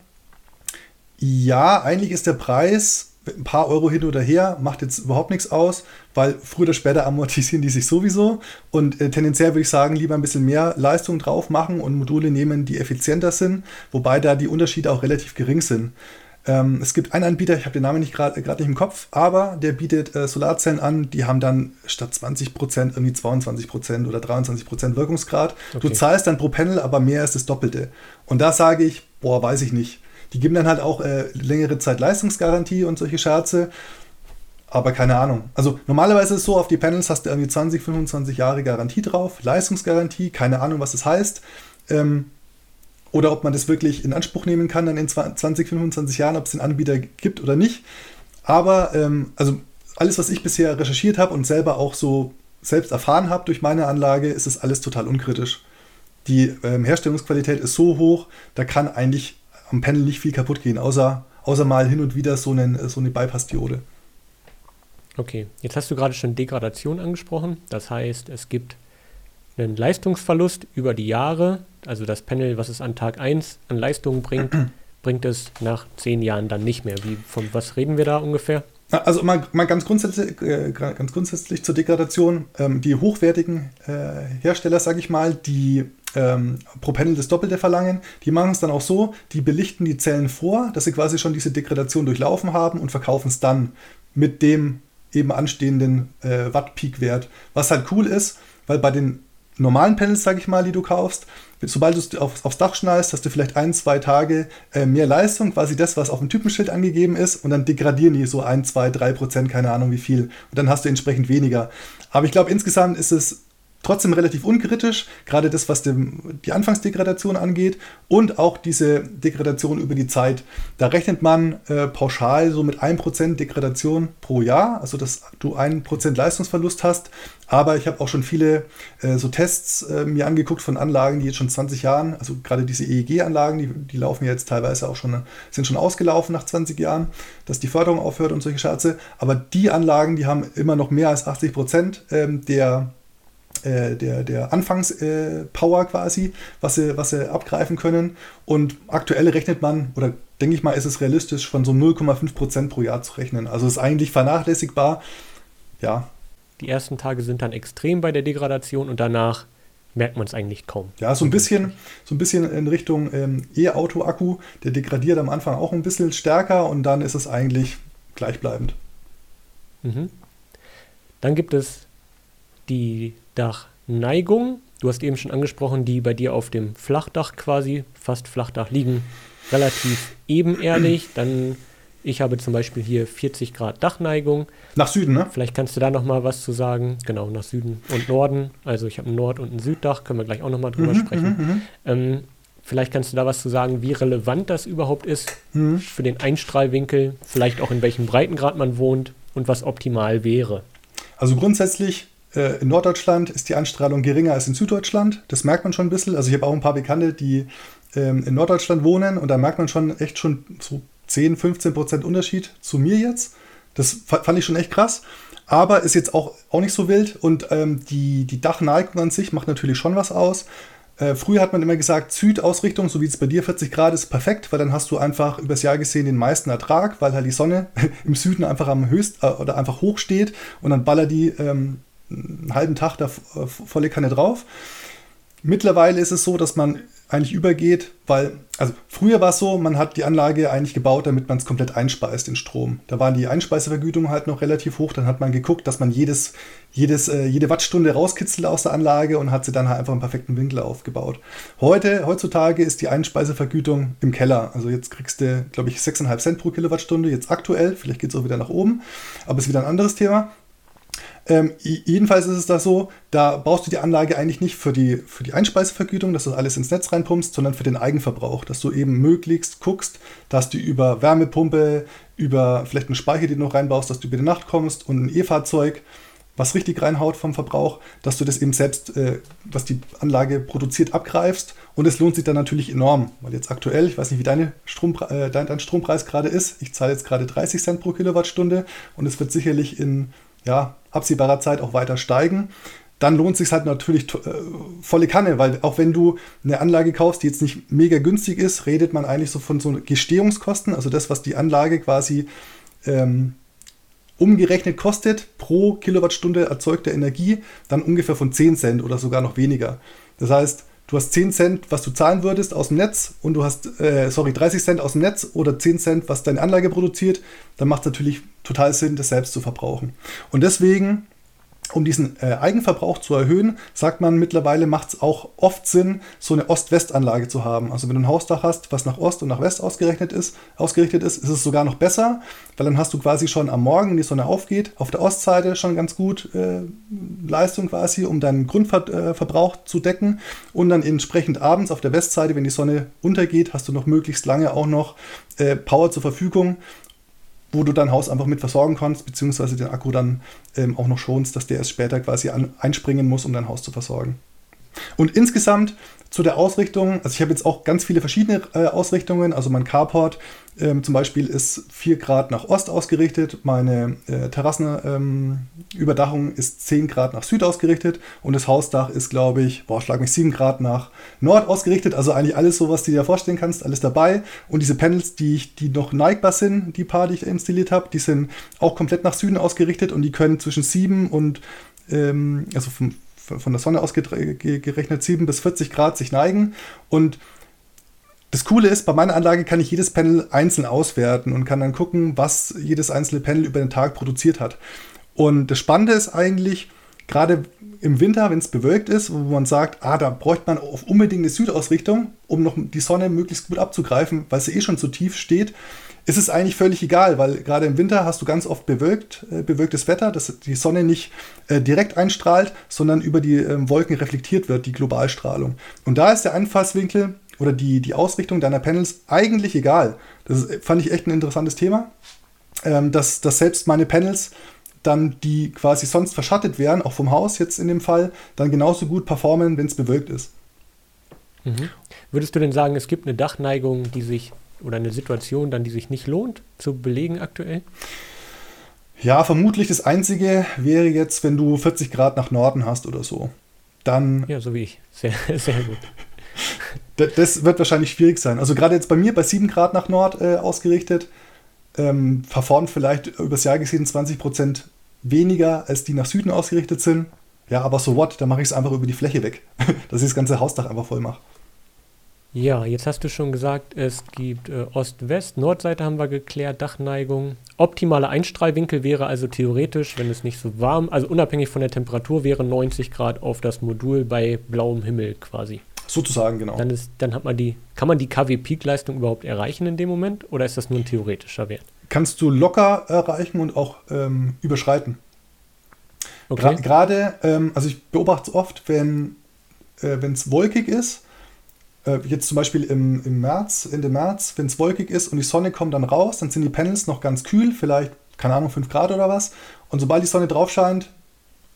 [SPEAKER 2] ja, eigentlich ist der Preis ein paar Euro hin oder her, macht jetzt überhaupt nichts aus, weil früher oder später amortisieren die sich sowieso. Und äh, tendenziell würde ich sagen, lieber ein bisschen mehr Leistung drauf machen und Module nehmen, die effizienter sind, wobei da die Unterschiede auch relativ gering sind. Ähm, es gibt einen Anbieter, ich habe den Namen nicht gerade nicht im Kopf, aber der bietet äh, Solarzellen an, die haben dann statt 20% irgendwie 22% oder 23% Wirkungsgrad. Okay. Du zahlst dann pro Panel, aber mehr ist das Doppelte. Und da sage ich, boah, weiß ich nicht. Die geben dann halt auch äh, längere Zeit Leistungsgarantie und solche Scherze. Aber keine Ahnung. Also normalerweise ist es so, auf die Panels hast du irgendwie 20, 25 Jahre Garantie drauf, Leistungsgarantie, keine Ahnung, was das heißt. Ähm, oder ob man das wirklich in Anspruch nehmen kann dann in 20, 25 Jahren, ob es den Anbieter gibt oder nicht. Aber ähm, also alles, was ich bisher recherchiert habe und selber auch so selbst erfahren habe durch meine Anlage, ist es alles total unkritisch. Die ähm, Herstellungsqualität ist so hoch, da kann eigentlich am Panel nicht viel kaputt gehen, außer, außer mal hin und wieder so, einen, so eine Bypass-Diode.
[SPEAKER 1] Okay, jetzt hast du gerade schon Degradation angesprochen. Das heißt, es gibt einen Leistungsverlust über die Jahre. Also das Panel, was es an Tag 1 an Leistung bringt, [clears throat] bringt es nach 10 Jahren dann nicht mehr. Wie, von was reden wir da ungefähr?
[SPEAKER 2] Also mal, mal ganz, grundsätzlich, äh, ganz grundsätzlich zur Degradation. Ähm, die hochwertigen äh, Hersteller, sage ich mal, die ähm, pro Panel das Doppelte verlangen, die machen es dann auch so, die belichten die Zellen vor, dass sie quasi schon diese Degradation durchlaufen haben und verkaufen es dann mit dem eben anstehenden äh, Watt-Peak-Wert. Was halt cool ist, weil bei den normalen Panels, sage ich mal, die du kaufst, sobald du es auf, aufs Dach schnallst, hast du vielleicht ein, zwei Tage äh, mehr Leistung, quasi das, was auf dem Typenschild angegeben ist, und dann degradieren die so ein, zwei, drei Prozent, keine Ahnung wie viel. Und dann hast du entsprechend weniger. Aber ich glaube, insgesamt ist es trotzdem relativ unkritisch, gerade das, was dem, die Anfangsdegradation angeht und auch diese Degradation über die Zeit. Da rechnet man äh, pauschal so mit 1% Degradation pro Jahr, also dass du 1% Leistungsverlust hast. Aber ich habe auch schon viele äh, so Tests äh, mir angeguckt von Anlagen, die jetzt schon 20 Jahren, also gerade diese EEG-Anlagen, die, die laufen jetzt teilweise auch schon, sind schon ausgelaufen nach 20 Jahren, dass die Förderung aufhört und solche Scherze. Aber die Anlagen, die haben immer noch mehr als 80 Prozent ähm, der der, der Anfangspower äh, quasi, was sie, was sie abgreifen können. Und aktuell rechnet man, oder denke ich mal, ist es realistisch, von so 0,5% pro Jahr zu rechnen. Also ist eigentlich vernachlässigbar. Ja.
[SPEAKER 1] Die ersten Tage sind dann extrem bei der Degradation und danach merkt man es eigentlich kaum.
[SPEAKER 2] Ja, so ein bisschen, so ein bisschen in Richtung ähm, E-Auto-Akku. Der degradiert am Anfang auch ein bisschen stärker und dann ist es eigentlich gleichbleibend.
[SPEAKER 1] Mhm. Dann gibt es die Dachneigung. Du hast eben schon angesprochen, die bei dir auf dem Flachdach quasi, fast Flachdach liegen, relativ ebenerdig. Dann, ich habe zum Beispiel hier 40 Grad Dachneigung.
[SPEAKER 2] Nach Süden, ne?
[SPEAKER 1] Vielleicht kannst du da noch mal was zu sagen. Genau, nach Süden und Norden. Also ich habe ein Nord- und ein Süddach, können wir gleich auch noch mal drüber mhm, sprechen. Mhm, mhm. Ähm, vielleicht kannst du da was zu sagen, wie relevant das überhaupt ist mhm. für den Einstrahlwinkel, vielleicht auch in welchem Breitengrad man wohnt und was optimal wäre.
[SPEAKER 2] Also grundsätzlich in Norddeutschland ist die Anstrahlung geringer als in Süddeutschland. Das merkt man schon ein bisschen. Also ich habe auch ein paar Bekannte, die ähm, in Norddeutschland wohnen und da merkt man schon echt schon so 10, 15 Prozent Unterschied zu mir jetzt. Das fand ich schon echt krass. Aber ist jetzt auch, auch nicht so wild und ähm, die, die Dachneigung an sich macht natürlich schon was aus. Äh, früher hat man immer gesagt, Südausrichtung, so wie es bei dir 40 Grad ist, perfekt, weil dann hast du einfach übers Jahr gesehen den meisten Ertrag, weil halt die Sonne [laughs] im Süden einfach am höchst äh, oder einfach hoch steht und dann ballert die ähm, einen halben Tag da äh, volle Kanne drauf. Mittlerweile ist es so, dass man eigentlich übergeht, weil, also früher war es so, man hat die Anlage eigentlich gebaut, damit man es komplett einspeist in Strom. Da waren die Einspeisevergütungen halt noch relativ hoch, dann hat man geguckt, dass man jedes, jedes, äh, jede Wattstunde rauskitzelt aus der Anlage und hat sie dann halt einfach einen perfekten Winkel aufgebaut. Heute, heutzutage ist die Einspeisevergütung im Keller. Also jetzt kriegst du, glaube ich, 6,5 Cent pro Kilowattstunde, jetzt aktuell, vielleicht geht es auch wieder nach oben, aber ist wieder ein anderes Thema. Ähm, jedenfalls ist es da so, da brauchst du die Anlage eigentlich nicht für die, für die Einspeisevergütung, dass du alles ins Netz reinpumpst, sondern für den Eigenverbrauch, dass du eben möglichst guckst, dass du über Wärmepumpe, über vielleicht einen Speicher, den du noch reinbaust, dass du über die Nacht kommst und ein E-Fahrzeug, was richtig reinhaut vom Verbrauch, dass du das eben selbst, äh, was die Anlage produziert, abgreifst. Und es lohnt sich dann natürlich enorm, weil jetzt aktuell, ich weiß nicht, wie deine Strom, äh, dein, dein Strompreis gerade ist, ich zahle jetzt gerade 30 Cent pro Kilowattstunde und es wird sicherlich in ja, absehbarer Zeit auch weiter steigen. Dann lohnt es sich halt natürlich äh, volle Kanne, weil auch wenn du eine Anlage kaufst, die jetzt nicht mega günstig ist, redet man eigentlich so von so Gestehungskosten, also das, was die Anlage quasi ähm, umgerechnet kostet pro Kilowattstunde erzeugter Energie, dann ungefähr von 10 Cent oder sogar noch weniger. Das heißt, du hast 10 Cent, was du zahlen würdest aus dem Netz und du hast, äh, sorry, 30 Cent aus dem Netz oder 10 Cent, was deine Anlage produziert, dann macht es natürlich total Sinn, das selbst zu verbrauchen. Und deswegen um diesen äh, Eigenverbrauch zu erhöhen, sagt man mittlerweile, macht es auch oft Sinn, so eine Ost-West-Anlage zu haben. Also wenn du ein Hausdach hast, was nach Ost und nach West ausgerechnet ist, ausgerichtet ist, ist es sogar noch besser, weil dann hast du quasi schon am Morgen, wenn die Sonne aufgeht, auf der Ostseite schon ganz gut äh, Leistung quasi, um deinen Grundverbrauch äh, zu decken. Und dann entsprechend abends auf der Westseite, wenn die Sonne untergeht, hast du noch möglichst lange auch noch äh, Power zur Verfügung, wo du dein Haus einfach mit versorgen kannst, beziehungsweise den Akku dann ähm, auch noch schonst, dass der erst später quasi an, einspringen muss, um dein Haus zu versorgen. Und insgesamt zu der Ausrichtung, also ich habe jetzt auch ganz viele verschiedene äh, Ausrichtungen, also mein Carport ähm, zum Beispiel ist 4 Grad nach Ost ausgerichtet, meine äh, Terrassenüberdachung ähm, ist 10 Grad nach Süd ausgerichtet. Und das Hausdach ist, glaube ich, boah, schlag mich 7 Grad nach Nord ausgerichtet, also eigentlich alles so, was du dir vorstellen kannst, alles dabei. Und diese Panels, die, ich, die noch neigbar sind, die paar, die ich installiert habe, die sind auch komplett nach Süden ausgerichtet. Und die können zwischen 7 und, ähm, also vom, von der Sonne ausgerechnet 7 bis 40 Grad sich neigen und das Coole ist, bei meiner Anlage kann ich jedes Panel einzeln auswerten und kann dann gucken, was jedes einzelne Panel über den Tag produziert hat. Und das Spannende ist eigentlich, gerade im Winter, wenn es bewölkt ist, wo man sagt, ah, da bräuchte man auf unbedingt eine Südausrichtung, um noch die Sonne möglichst gut abzugreifen, weil sie eh schon zu tief steht, ist es eigentlich völlig egal, weil gerade im Winter hast du ganz oft bewölkt, äh, bewölktes Wetter, dass die Sonne nicht äh, direkt einstrahlt, sondern über die äh, Wolken reflektiert wird, die Globalstrahlung. Und da ist der Einfallswinkel oder die, die Ausrichtung deiner Panels eigentlich egal. Das ist, fand ich echt ein interessantes Thema, ähm, dass, dass selbst meine Panels dann, die quasi sonst verschattet wären, auch vom Haus jetzt in dem Fall, dann genauso gut performen, wenn es bewölkt ist.
[SPEAKER 1] Mhm. Würdest du denn sagen, es gibt eine Dachneigung, die sich oder eine Situation dann, die sich nicht lohnt zu belegen aktuell?
[SPEAKER 2] Ja, vermutlich das Einzige wäre jetzt, wenn du 40 Grad nach Norden hast oder so. Dann.
[SPEAKER 1] Ja, so wie ich. Sehr, [laughs] sehr gut.
[SPEAKER 2] Das wird wahrscheinlich schwierig sein. Also gerade jetzt bei mir bei 7 Grad nach Nord äh, ausgerichtet, ähm, verformt vielleicht übers Jahr gesehen 20 Prozent weniger, als die nach Süden ausgerichtet sind. Ja, aber so what, dann mache ich es einfach über die Fläche weg, [laughs] dass ich das ganze Hausdach einfach voll mache.
[SPEAKER 1] Ja, jetzt hast du schon gesagt, es gibt äh, Ost-West, Nordseite haben wir geklärt, Dachneigung. Optimaler Einstrahlwinkel wäre also theoretisch, wenn es nicht so warm, also unabhängig von der Temperatur, wäre 90 Grad auf das Modul bei blauem Himmel quasi.
[SPEAKER 2] Sozusagen, genau.
[SPEAKER 1] Dann, ist, dann hat man die, kann man die KW-Peak-Leistung überhaupt erreichen in dem Moment oder ist das nur ein theoretischer Wert?
[SPEAKER 2] Kannst du locker erreichen und auch ähm, überschreiten. Okay. Gerade, ähm, also ich beobachte es oft, wenn äh, es wolkig ist, äh, jetzt zum Beispiel im, im März, Ende März, wenn es wolkig ist und die Sonne kommt dann raus, dann sind die Panels noch ganz kühl, vielleicht, keine Ahnung, 5 Grad oder was. Und sobald die Sonne drauf scheint,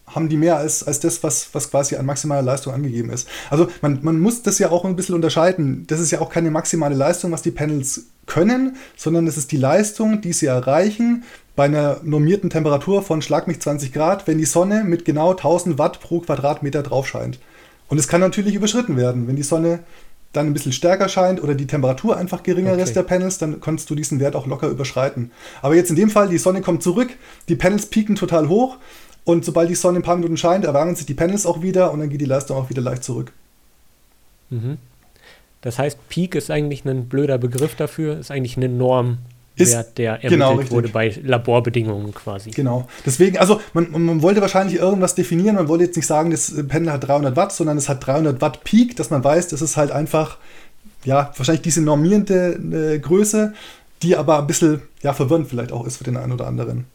[SPEAKER 2] haben die mehr als, als das, was, was quasi an maximaler Leistung angegeben ist. Also man, man muss das ja auch ein bisschen unterscheiden. Das ist ja auch keine maximale Leistung, was die Panels können, sondern es ist die Leistung, die sie erreichen bei einer normierten Temperatur von schlag mich 20 Grad, wenn die Sonne mit genau 1000 Watt pro Quadratmeter drauf scheint. Und es kann natürlich überschritten werden, wenn die Sonne dann ein bisschen stärker scheint oder die Temperatur einfach geringer okay. ist der Panels, dann kannst du diesen Wert auch locker überschreiten. Aber jetzt in dem Fall, die Sonne kommt zurück, die Panels pieken total hoch und sobald die Sonne ein paar Minuten scheint, erwärmen sich die Panels auch wieder und dann geht die Leistung auch wieder leicht zurück.
[SPEAKER 1] Mhm. Das heißt, Peak ist eigentlich ein blöder Begriff dafür, ist eigentlich eine Norm, ist, Wert, der ermittelt genau, wurde bei Laborbedingungen quasi.
[SPEAKER 2] Genau. Deswegen, also man, man, wollte wahrscheinlich irgendwas definieren, man wollte jetzt nicht sagen, das Pendel hat 300 Watt, sondern es hat 300 Watt Peak, dass man weiß, das ist halt einfach, ja, wahrscheinlich diese normierende äh, Größe, die aber ein bisschen, ja, verwirrend vielleicht auch ist für den einen oder anderen.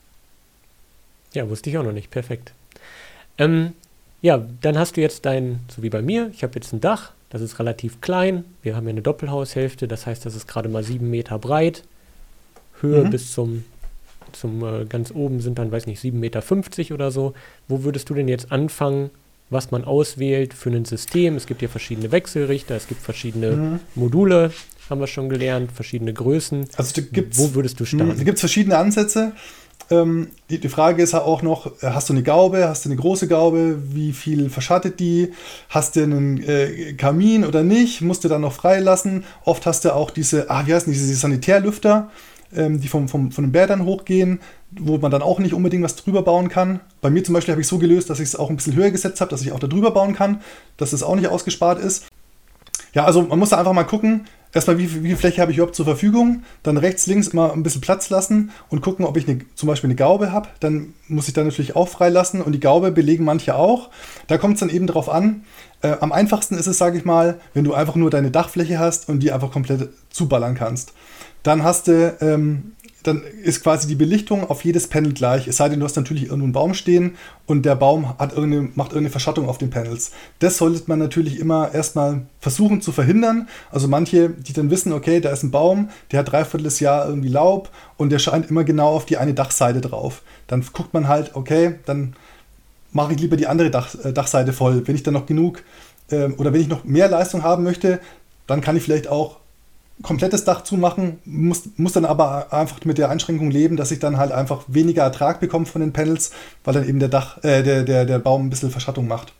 [SPEAKER 1] Ja, wusste ich auch noch nicht. Perfekt. Ähm, ja, dann hast du jetzt dein, so wie bei mir, ich habe jetzt ein Dach, das ist relativ klein. Wir haben ja eine Doppelhaushälfte, das heißt, das ist gerade mal sieben Meter breit. Höhe mhm. bis zum, zum äh, ganz oben sind dann, weiß nicht, 7,50 Meter oder so. Wo würdest du denn jetzt anfangen, was man auswählt für ein System? Es gibt ja verschiedene Wechselrichter, es gibt verschiedene mhm. Module, haben wir schon gelernt, verschiedene Größen.
[SPEAKER 2] Also Wo würdest du starten? Da gibt es verschiedene Ansätze. Ähm, die, die, Frage ist ja auch noch, äh, hast du eine Gaube, hast du eine große Gaube, wie viel verschattet die, hast du einen äh, Kamin oder nicht, musst du dann noch freilassen. Oft hast du auch diese, ah, wie heißen diese Sanitärlüfter, ähm, die vom, vom, von den Bädern hochgehen, wo man dann auch nicht unbedingt was drüber bauen kann. Bei mir zum Beispiel habe ich so gelöst, dass ich es auch ein bisschen höher gesetzt habe, dass ich auch da drüber bauen kann, dass es auch nicht ausgespart ist. Ja, also man muss da einfach mal gucken, erstmal, wie, wie viel Fläche habe ich überhaupt zur Verfügung, dann rechts, links immer ein bisschen Platz lassen und gucken, ob ich eine, zum Beispiel eine Gaube habe. Dann muss ich dann natürlich auch freilassen und die Gaube belegen manche auch. Da kommt es dann eben darauf an. Äh, am einfachsten ist es, sage ich mal, wenn du einfach nur deine Dachfläche hast und die einfach komplett zuballern kannst. Dann hast du ähm, dann ist quasi die Belichtung auf jedes Panel gleich. Es sei denn, du hast natürlich irgendwo einen Baum stehen und der Baum hat irgendeine, macht irgendeine Verschattung auf den Panels. Das sollte man natürlich immer erstmal versuchen zu verhindern. Also manche, die dann wissen, okay, da ist ein Baum, der hat dreiviertel des Jahr irgendwie Laub und der scheint immer genau auf die eine Dachseite drauf. Dann guckt man halt, okay, dann mache ich lieber die andere Dach, äh, Dachseite voll. Wenn ich dann noch genug äh, oder wenn ich noch mehr Leistung haben möchte, dann kann ich vielleicht auch komplettes Dach zumachen, muss, muss dann aber einfach mit der Einschränkung leben, dass ich dann halt einfach weniger Ertrag bekomme von den Panels, weil dann eben der, Dach, äh, der, der, der Baum ein bisschen Verschattung macht.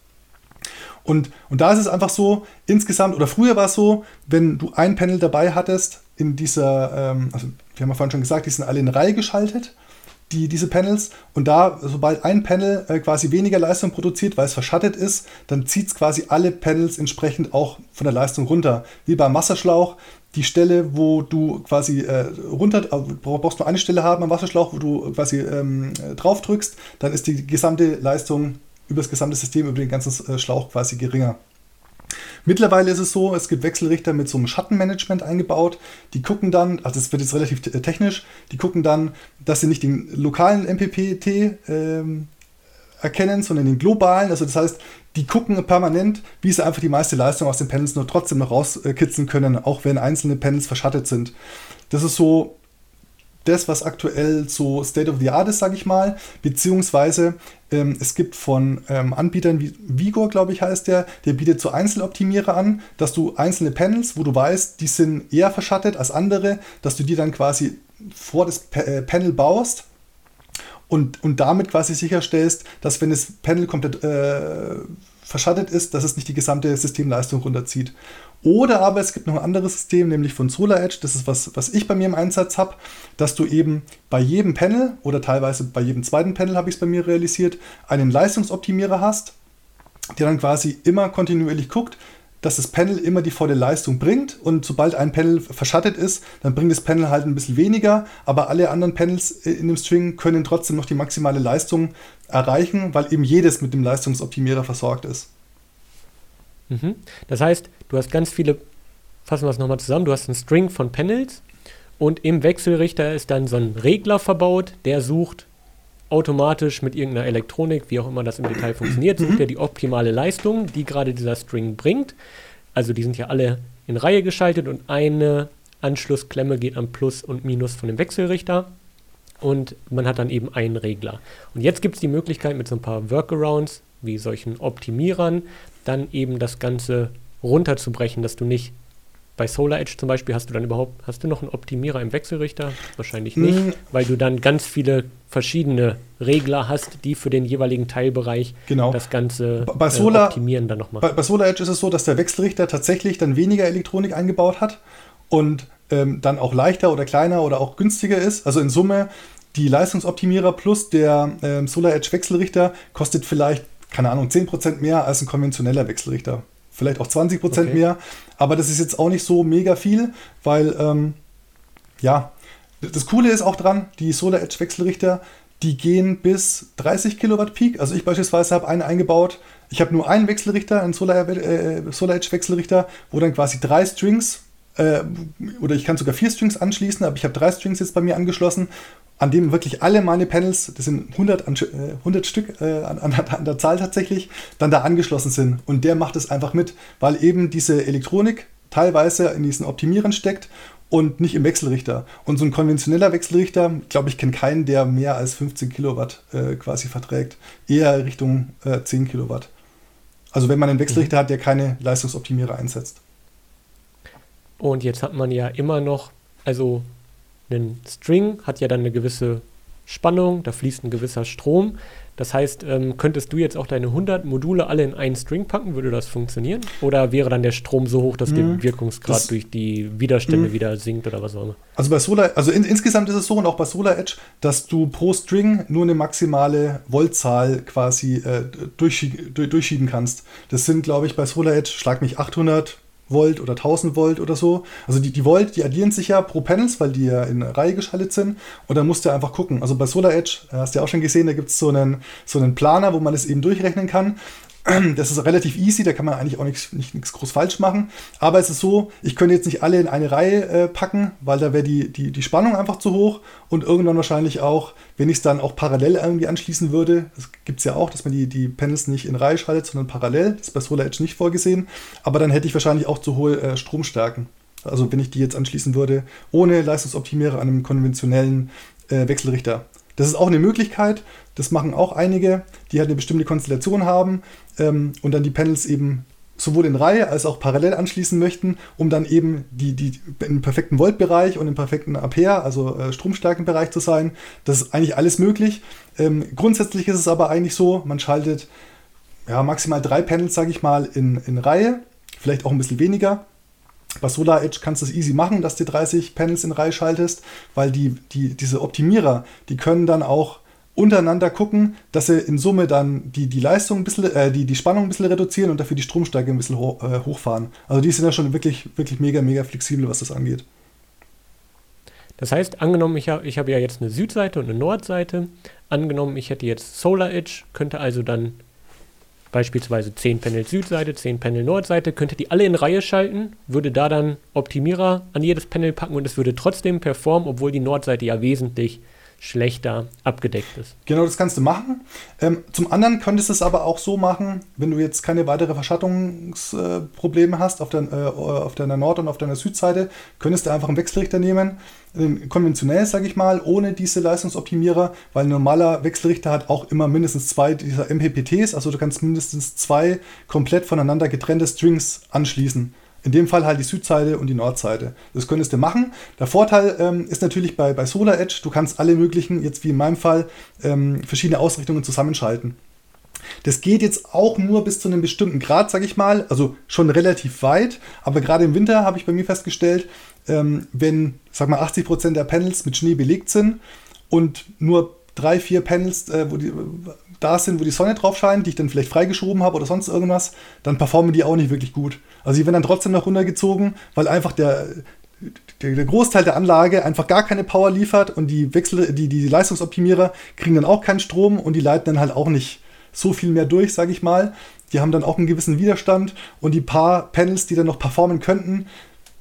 [SPEAKER 2] Und, und da ist es einfach so, insgesamt, oder früher war es so, wenn du ein Panel dabei hattest, in dieser, ähm, also wir haben ja vorhin schon gesagt, die sind alle in Reihe geschaltet die, diese Panels. Und da, sobald ein Panel äh, quasi weniger Leistung produziert, weil es verschattet ist, dann zieht es quasi alle Panels entsprechend auch von der Leistung runter. Wie beim Wasserschlauch, die Stelle, wo du quasi äh, runter, äh, brauchst nur eine Stelle haben am Wasserschlauch, wo du quasi ähm, drauf drückst, dann ist die gesamte Leistung über das gesamte System, über den ganzen äh, Schlauch quasi geringer. Mittlerweile ist es so, es gibt Wechselrichter mit so einem Schattenmanagement eingebaut. Die gucken dann, also das wird jetzt relativ technisch, die gucken dann, dass sie nicht den lokalen MPPT ähm, erkennen, sondern den globalen. Also das heißt, die gucken permanent, wie sie einfach die meiste Leistung aus den Panels nur trotzdem noch rauskitzeln können, auch wenn einzelne Panels verschattet sind. Das ist so das, was aktuell so State of the Art ist, sage ich mal. Beziehungsweise ähm, es gibt von ähm, Anbietern wie Vigor, glaube ich, heißt der, der bietet so Einzeloptimierer an, dass du einzelne Panels, wo du weißt, die sind eher verschattet als andere, dass du die dann quasi vor das pa äh, Panel baust und, und damit quasi sicherstellst, dass wenn das Panel komplett äh, verschattet ist, dass es nicht die gesamte Systemleistung runterzieht. Oder aber es gibt noch ein anderes System, nämlich von SolarEdge, das ist was, was ich bei mir im Einsatz habe, dass du eben bei jedem Panel oder teilweise bei jedem zweiten Panel habe ich es bei mir realisiert, einen Leistungsoptimierer hast, der dann quasi immer kontinuierlich guckt, dass das Panel immer die volle Leistung bringt. Und sobald ein Panel verschattet ist, dann bringt das Panel halt ein bisschen weniger, aber alle anderen Panels in dem String können trotzdem noch die maximale Leistung erreichen, weil eben jedes mit dem Leistungsoptimierer versorgt ist.
[SPEAKER 1] Mhm. Das heißt, du hast ganz viele, fassen wir es nochmal zusammen, du hast einen String von Panels und im Wechselrichter ist dann so ein Regler verbaut, der sucht automatisch mit irgendeiner Elektronik, wie auch immer das im Detail funktioniert, sucht er die optimale Leistung, die gerade dieser String bringt. Also die sind ja alle in Reihe geschaltet und eine Anschlussklemme geht am Plus und Minus von dem Wechselrichter und man hat dann eben einen Regler. Und jetzt gibt es die Möglichkeit mit so ein paar Workarounds wie solchen Optimierern dann eben das Ganze runterzubrechen, dass du nicht bei Solar Edge zum Beispiel hast du dann überhaupt, hast du noch einen Optimierer im Wechselrichter? Wahrscheinlich nicht, mhm. weil du dann ganz viele verschiedene Regler hast, die für den jeweiligen Teilbereich
[SPEAKER 2] genau.
[SPEAKER 1] das Ganze
[SPEAKER 2] bei Solar, äh, optimieren dann nochmal. Bei, bei Solar Edge ist es so, dass der Wechselrichter tatsächlich dann weniger Elektronik eingebaut hat und ähm, dann auch leichter oder kleiner oder auch günstiger ist. Also in Summe die Leistungsoptimierer plus der ähm, Solar Edge Wechselrichter kostet vielleicht keine Ahnung, 10% mehr als ein konventioneller Wechselrichter. Vielleicht auch 20% okay. mehr. Aber das ist jetzt auch nicht so mega viel, weil, ähm, ja, das Coole ist auch dran, die Solar Edge Wechselrichter, die gehen bis 30 Kilowatt Peak. Also ich beispielsweise habe einen eingebaut. Ich habe nur einen Wechselrichter, einen Solar, äh, Solar Edge Wechselrichter, wo dann quasi drei Strings äh, oder ich kann sogar vier Strings anschließen, aber ich habe drei Strings jetzt bei mir angeschlossen, an dem wirklich alle meine Panels, das sind 100, 100 äh, Stück äh, an, an, der Zahl tatsächlich, dann da angeschlossen sind. Und der macht es einfach mit, weil eben diese Elektronik teilweise in diesen Optimierern steckt und nicht im Wechselrichter. Und so ein konventioneller Wechselrichter, glaube ich, kenne keinen, der mehr als 15 Kilowatt äh, quasi verträgt. Eher Richtung äh, 10 Kilowatt. Also wenn man einen Wechselrichter mhm. hat, der keine Leistungsoptimierer einsetzt.
[SPEAKER 1] Und jetzt hat man ja immer noch, also ein String hat ja dann eine gewisse Spannung, da fließt ein gewisser Strom. Das heißt, ähm, könntest du jetzt auch deine 100 Module alle in einen String packen? Würde das funktionieren? Oder wäre dann der Strom so hoch, dass mhm. der Wirkungsgrad das, durch die Widerstände mhm. wieder sinkt oder was auch immer?
[SPEAKER 2] Also bei Solar, also in, insgesamt ist es so und auch bei Solar Edge, dass du pro String nur eine maximale Voltzahl quasi äh, durchschieben, durchschieben kannst. Das sind, glaube ich, bei Solar Edge, schlag mich 800 Volt oder 1000 Volt oder so. Also die, die Volt, die addieren sich ja pro Panels, weil die ja in Reihe geschaltet sind. Und dann musst du einfach gucken. Also bei Solar Edge, äh, hast du ja auch schon gesehen, da gibt es so einen, so einen Planer, wo man es eben durchrechnen kann. [clears throat] Das ist relativ easy, da kann man eigentlich auch nichts, nicht, nichts groß falsch machen. Aber es ist so, ich könnte jetzt nicht alle in eine Reihe äh, packen, weil da wäre die, die, die Spannung einfach zu hoch und irgendwann wahrscheinlich auch, wenn ich es dann auch parallel irgendwie anschließen würde, das gibt es ja auch, dass man die, die Panels nicht in Reihe schaltet, sondern parallel, das ist bei Solar Edge nicht vorgesehen, aber dann hätte ich wahrscheinlich auch zu hohe äh, Stromstärken. Also wenn ich die jetzt anschließen würde, ohne Leistungsoptimierer an einem konventionellen äh, Wechselrichter. Das ist auch eine Möglichkeit. Das machen auch einige, die halt eine bestimmte Konstellation haben ähm, und dann die Panels eben sowohl in Reihe als auch parallel anschließen möchten, um dann eben die, die im perfekten Voltbereich und im perfekten Ampere, also äh, Stromstärkenbereich zu sein. Das ist eigentlich alles möglich. Ähm, grundsätzlich ist es aber eigentlich so, man schaltet ja, maximal drei Panels, sage ich mal, in, in Reihe, vielleicht auch ein bisschen weniger. Bei Solar Edge kannst du es easy machen, dass du 30 Panels in Reihe schaltest, weil die, die, diese Optimierer, die können dann auch untereinander gucken, dass sie in Summe dann die, die Leistung ein bisschen, äh, die, die Spannung ein bisschen reduzieren und dafür die Stromstärke ein bisschen ho äh, hochfahren. Also die sind ja schon wirklich, wirklich mega, mega flexibel, was das angeht.
[SPEAKER 1] Das heißt, angenommen, ich habe ich hab ja jetzt eine Südseite und eine Nordseite. Angenommen, ich hätte jetzt Solar Edge, könnte also dann beispielsweise 10 Panel Südseite, 10 Panel Nordseite, könnte die alle in Reihe schalten, würde da dann Optimierer an jedes Panel packen und es würde trotzdem performen, obwohl die Nordseite ja wesentlich schlechter abgedeckt ist.
[SPEAKER 2] Genau, das kannst du machen. Ähm, zum anderen könntest du es aber auch so machen, wenn du jetzt keine weitere Verschattungsprobleme äh, hast auf, dein, äh, auf deiner Nord- und auf deiner Südseite, könntest du einfach einen Wechselrichter nehmen, konventionell, sage ich mal, ohne diese Leistungsoptimierer, weil ein normaler Wechselrichter hat auch immer mindestens zwei dieser MPPTs, also du kannst mindestens zwei komplett voneinander getrennte Strings anschließen. In dem Fall halt die Südseite und die Nordseite. Das könntest du machen. Der Vorteil ähm, ist natürlich bei, bei Solar Edge, du kannst alle möglichen, jetzt wie in meinem Fall, ähm, verschiedene Ausrichtungen zusammenschalten. Das geht jetzt auch nur bis zu einem bestimmten Grad, sage ich mal, also schon relativ weit, aber gerade im Winter habe ich bei mir festgestellt, ähm, wenn, sag mal, 80% der Panels mit Schnee belegt sind und nur drei, vier Panels, äh, wo die, da sind, wo die Sonne drauf scheint, die ich dann vielleicht freigeschoben habe oder sonst irgendwas, dann performen die auch nicht wirklich gut. Also die werden dann trotzdem noch runtergezogen, weil einfach der, der, Großteil der Anlage einfach gar keine Power liefert und die Wechsel, die, die Leistungsoptimierer kriegen dann auch keinen Strom und die leiten dann halt auch nicht so viel mehr durch, sage ich mal. Die haben dann auch einen gewissen Widerstand und die paar Panels, die dann noch performen könnten,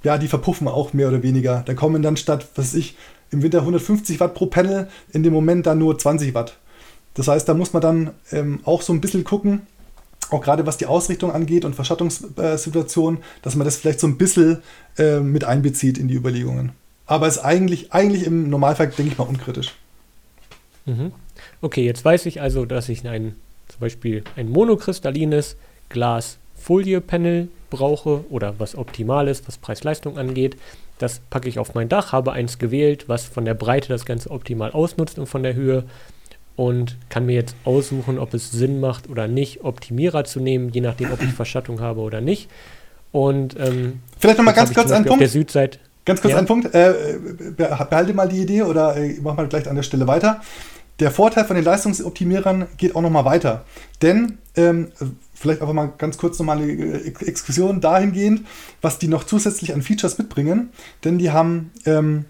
[SPEAKER 2] ja, die verpuffen auch mehr oder weniger. Da kommen dann statt, was weiß ich, im Winter 150 Watt pro Panel, in dem Moment dann nur 20 Watt. Das heißt, da muss man dann ähm, auch so ein bisschen gucken, auch gerade was die Ausrichtung angeht und Verschattungssituationen, dass man das vielleicht so ein bisschen äh, mit einbezieht in die Überlegungen. Aber ist eigentlich, eigentlich im Normalfall, denke ich mal, unkritisch.
[SPEAKER 1] Mhm. Okay, jetzt weiß ich also, dass ich ein, zum Beispiel ein monokristallines Glas-Folie-Panel brauche oder was optimal ist, was Preis-Leistung angeht. Das packe ich auf mein Dach, habe eins gewählt, was von der Breite das Ganze optimal ausnutzt und von der Höhe und kann mir jetzt aussuchen, ob es Sinn macht oder nicht, Optimierer zu nehmen, je nachdem, ob ich [clears throat] Verschattung habe oder nicht. Und ähm,
[SPEAKER 2] vielleicht nochmal ganz kurz einen Punkt.
[SPEAKER 1] der Südseite.
[SPEAKER 2] Ganz kurz ja. einen Punkt. Äh, behalte mal die Idee oder äh, mach mal gleich an der Stelle weiter. Der Vorteil von den Leistungsoptimierern geht auch nochmal weiter. Denn ähm, vielleicht einfach mal ganz kurz nochmal eine äh, Exkursion dahingehend, was die noch zusätzlich an Features mitbringen. Denn die haben ähm,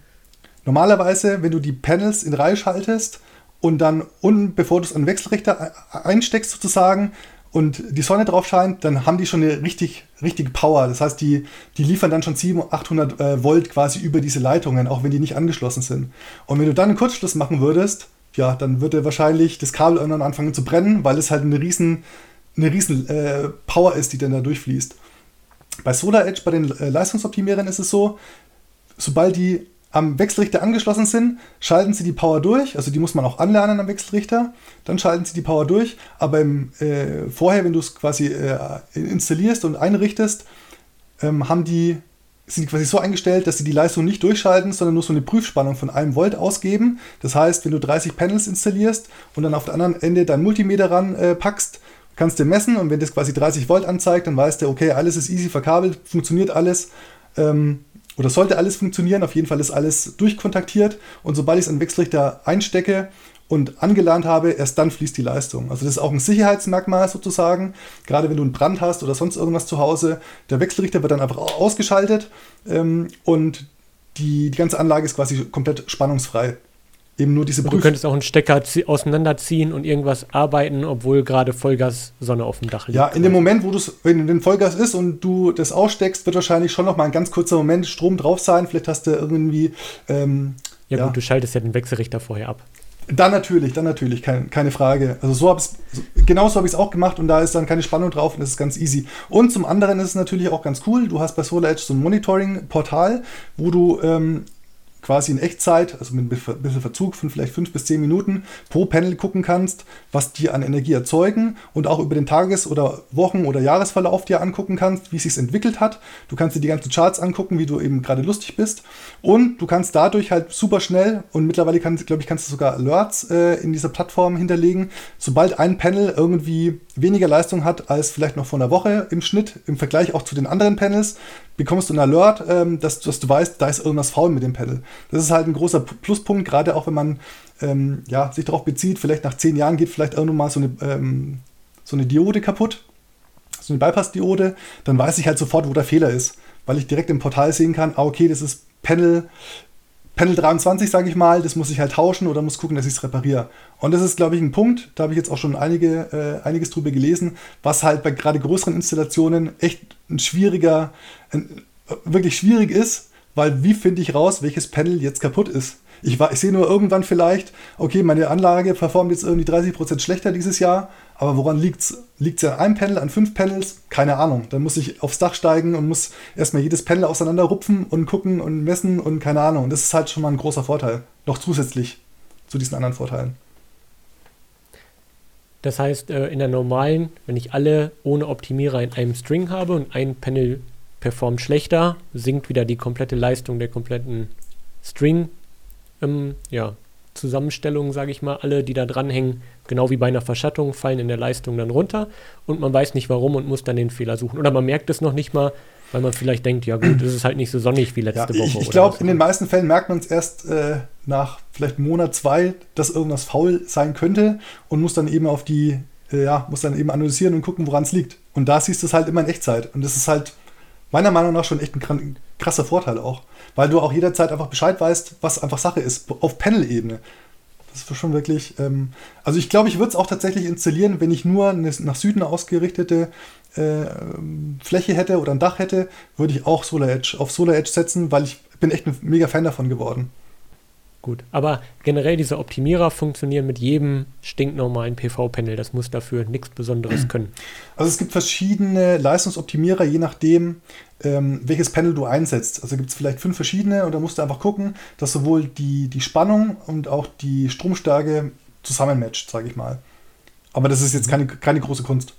[SPEAKER 2] normalerweise, wenn du die Panels in Reihe schaltest, und dann unten, bevor du es an den Wechselrichter einsteckst sozusagen und die Sonne drauf scheint, dann haben die schon eine richtig, richtige Power. Das heißt, die, die liefern dann schon 700, 800 äh, Volt quasi über diese Leitungen, auch wenn die nicht angeschlossen sind. Und wenn du dann einen Kurzschluss machen würdest, ja, dann würde wahrscheinlich das Kabel irgendwann anfangen zu brennen, weil es halt eine riesen, eine riesen äh, Power ist, die dann da durchfließt. Bei Solar Edge, bei den äh, Leistungsoptimierern ist es so, sobald die am Wechselrichter angeschlossen sind, schalten sie die Power durch. Also die muss man auch anlernen am Wechselrichter. Dann schalten sie die Power durch. Aber im, äh, vorher, wenn du es quasi äh, installierst und einrichtest, ähm, haben die, sind die quasi so eingestellt, dass sie die Leistung nicht durchschalten, sondern nur so eine Prüfspannung von einem Volt ausgeben. Das heißt, wenn du 30 Panels installierst und dann auf der anderen Ende dein Multimeter ran äh, kannst du messen und wenn das quasi 30 Volt anzeigt, dann weißt du, okay, alles ist easy verkabelt, funktioniert alles. Ähm, oder sollte alles funktionieren. Auf jeden Fall ist alles durchkontaktiert und sobald ich es in Wechselrichter einstecke und angelernt habe, erst dann fließt die Leistung. Also das ist auch ein Sicherheitsmerkmal sozusagen. Gerade wenn du einen Brand hast oder sonst irgendwas zu Hause, der Wechselrichter wird dann einfach ausgeschaltet ähm, und die, die ganze Anlage ist quasi komplett spannungsfrei eben nur diese
[SPEAKER 1] Prüf Du könntest auch einen Stecker auseinanderziehen und irgendwas arbeiten, obwohl gerade Vollgas Sonne auf dem Dach
[SPEAKER 2] liegt. Ja, in dem Moment, wo du wenn den Vollgas ist und du das aussteckst, wird wahrscheinlich schon noch mal ein ganz kurzer Moment Strom drauf sein. Vielleicht hast du irgendwie. Ähm,
[SPEAKER 1] ja, ja, gut, du schaltest ja den Wechselrichter vorher ab.
[SPEAKER 2] Dann natürlich, dann natürlich, keine, keine Frage. Also so habe ich genauso habe ich es auch gemacht und da ist dann keine Spannung drauf und das ist ganz easy. Und zum anderen ist es natürlich auch ganz cool, du hast bei SolarEdge so ein Monitoring-Portal, wo du ähm, quasi in Echtzeit, also mit ein bisschen Verzug von vielleicht fünf bis zehn Minuten pro Panel gucken kannst, was die an Energie erzeugen und auch über den Tages- oder Wochen- oder Jahresverlauf dir angucken kannst, wie es sich entwickelt hat. Du kannst dir die ganzen Charts angucken, wie du eben gerade lustig bist und du kannst dadurch halt super schnell und mittlerweile kannst, glaube ich, kannst du sogar Alerts äh, in dieser Plattform hinterlegen, sobald ein Panel irgendwie weniger Leistung hat als vielleicht noch vor einer Woche im Schnitt, im Vergleich auch zu den anderen Panels, bekommst du einen Alert, ähm, dass, dass, du weißt, da ist irgendwas faul mit dem Panel. Das ist halt ein großer Pluspunkt, gerade auch wenn man ähm, ja, sich darauf bezieht, vielleicht nach zehn Jahren geht vielleicht irgendwann mal so eine, ähm, so eine Diode kaputt, so eine Bypass-Diode, dann weiß ich halt sofort, wo der Fehler ist, weil ich direkt im Portal sehen kann, ah, okay, das ist Panel Panel 23, sage ich mal, das muss ich halt tauschen oder muss gucken, dass ich es repariere. Und das ist, glaube ich, ein Punkt, da habe ich jetzt auch schon einige, äh, einiges drüber gelesen, was halt bei gerade größeren Installationen echt ein schwieriger, ein, wirklich schwierig ist, weil wie finde ich raus, welches Panel jetzt kaputt ist? Ich, ich sehe nur irgendwann vielleicht, okay, meine Anlage performt jetzt irgendwie 30% schlechter dieses Jahr, aber woran liegt es? Liegt es an einem Panel, an fünf Panels? Keine Ahnung. Dann muss ich aufs Dach steigen und muss erstmal jedes Panel auseinanderrupfen und gucken und messen und keine Ahnung. Das ist halt schon mal ein großer Vorteil. Noch zusätzlich zu diesen anderen Vorteilen.
[SPEAKER 1] Das heißt, äh, in der normalen, wenn ich alle ohne Optimierer in einem String habe und ein Panel performt schlechter, sinkt wieder die komplette Leistung der kompletten String ähm, ja, Zusammenstellung, sage ich mal, alle, die da dranhängen, genau wie bei einer Verschattung, fallen in der Leistung dann runter und man weiß nicht warum und muss dann den Fehler suchen. Oder man merkt es noch nicht mal, weil man vielleicht denkt, ja gut, es ist halt nicht so sonnig wie letzte
[SPEAKER 2] ja,
[SPEAKER 1] Woche.
[SPEAKER 2] Ich, ich glaube, in den meisten Fällen merkt man es erst äh, nach vielleicht Monat, zwei, dass irgendwas faul sein könnte und muss dann eben auf die, äh, ja, muss dann eben analysieren und gucken, woran es liegt. Und da siehst du es halt immer in Echtzeit. Und das ist halt meiner Meinung nach schon echt ein krasser Vorteil auch weil du auch jederzeit einfach Bescheid weißt, was einfach Sache ist, auf Panel-Ebene. Das ist schon wirklich. Ähm, also, ich glaube, ich würde es auch tatsächlich installieren, wenn ich nur eine nach Süden ausgerichtete äh, Fläche hätte oder ein Dach hätte, würde ich auch Solar Edge auf Solar Edge setzen, weil ich bin echt ein mega Fan davon geworden.
[SPEAKER 1] Gut, aber generell diese Optimierer funktionieren mit jedem stinknormalen PV-Panel. Das muss dafür nichts Besonderes [clears throat] können.
[SPEAKER 2] Also es gibt verschiedene Leistungsoptimierer, je nachdem, ähm, welches Panel du einsetzt. Also gibt es vielleicht fünf verschiedene und da musst du einfach gucken, dass sowohl die, die Spannung und auch die Stromstärke zusammenmatcht, sage ich mal. Aber das ist jetzt keine, keine große Kunst.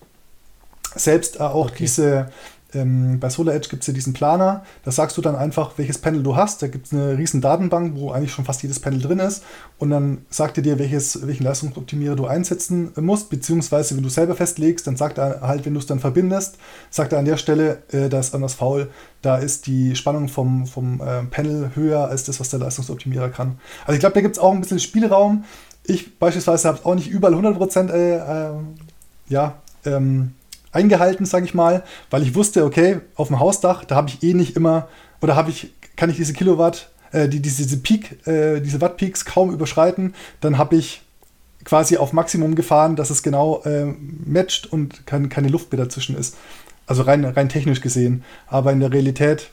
[SPEAKER 2] Selbst äh, auch okay. diese ähm, bei SolarEdge gibt es ja diesen Planer. Da sagst du dann einfach, welches Panel du hast. Da gibt es eine riesen Datenbank, wo eigentlich schon fast jedes Panel drin ist. Und dann sagt er dir, welches, welchen Leistungsoptimierer du einsetzen musst. Beziehungsweise, wenn du selber festlegst, dann sagt er halt, wenn du es dann verbindest, sagt er an der Stelle, äh, da ist anders faul. Da ist die Spannung vom, vom äh, Panel höher als das, was der Leistungsoptimierer kann. Also ich glaube, da gibt es auch ein bisschen Spielraum. Ich beispielsweise habe es auch nicht überall 100% äh, äh, ja, ähm, eingehalten, sage ich mal, weil ich wusste, okay, auf dem Hausdach, da habe ich eh nicht immer, oder habe ich, kann ich diese Kilowatt, äh, die, diese, diese Peak, äh, diese Wattpeaks kaum überschreiten, dann habe ich quasi auf Maximum gefahren, dass es genau äh, matcht und kein, keine Luft mehr dazwischen ist. Also rein, rein technisch gesehen. Aber in der Realität,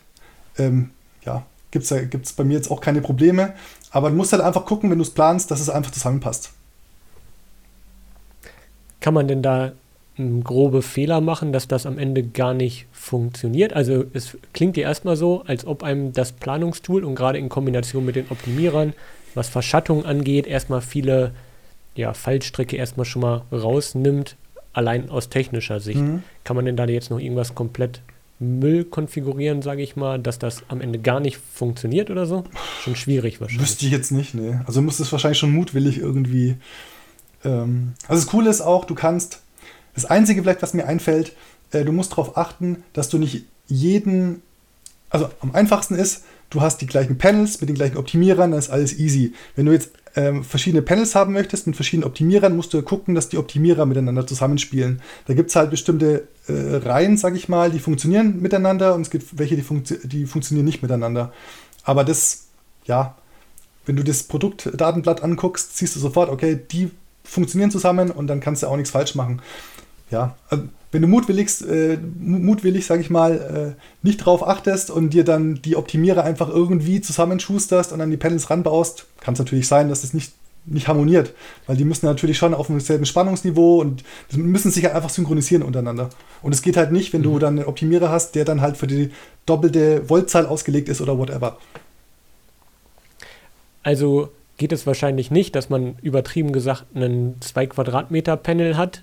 [SPEAKER 2] ähm, ja, gibt es gibt's bei mir jetzt auch keine Probleme. Aber du musst halt einfach gucken, wenn du es planst, dass es einfach zusammenpasst.
[SPEAKER 1] Kann man denn da grobe Fehler machen, dass das am Ende gar nicht funktioniert. Also es klingt ja erstmal so, als ob einem das Planungstool und gerade in Kombination mit den Optimierern, was Verschattung angeht, erstmal viele ja, Fallstricke erstmal schon mal rausnimmt, allein aus technischer Sicht. Mhm. Kann man denn da jetzt noch irgendwas komplett Müll konfigurieren, sage ich mal, dass das am Ende gar nicht funktioniert oder so? Schon schwierig wahrscheinlich.
[SPEAKER 2] Wüsste ich jetzt nicht, ne. Also muss es wahrscheinlich schon mutwillig irgendwie. Ähm also das Coole ist auch, du kannst das Einzige vielleicht, was mir einfällt, äh, du musst darauf achten, dass du nicht jeden, also am einfachsten ist, du hast die gleichen Panels mit den gleichen Optimierern, dann ist alles easy. Wenn du jetzt ähm, verschiedene Panels haben möchtest mit verschiedenen Optimierern, musst du gucken, dass die Optimierer miteinander zusammenspielen. Da gibt es halt bestimmte äh, Reihen, sag ich mal, die funktionieren miteinander und es gibt welche, die, funktio die funktionieren nicht miteinander. Aber das, ja, wenn du das Produktdatenblatt anguckst, siehst du sofort, okay, die funktionieren zusammen und dann kannst du auch nichts falsch machen ja, also wenn du mutwillig, äh, mutwillig, sag ich mal, äh, nicht drauf achtest und dir dann die Optimierer einfach irgendwie zusammenschusterst und an die Panels ranbaust, kann es natürlich sein, dass das nicht, nicht harmoniert, weil die müssen natürlich schon auf demselben Spannungsniveau und müssen sich halt einfach synchronisieren untereinander. Und es geht halt nicht, wenn mhm. du dann einen Optimierer hast, der dann halt für die doppelte Voltzahl ausgelegt ist oder whatever.
[SPEAKER 1] Also geht es wahrscheinlich nicht, dass man übertrieben gesagt einen 2 Quadratmeter Panel hat,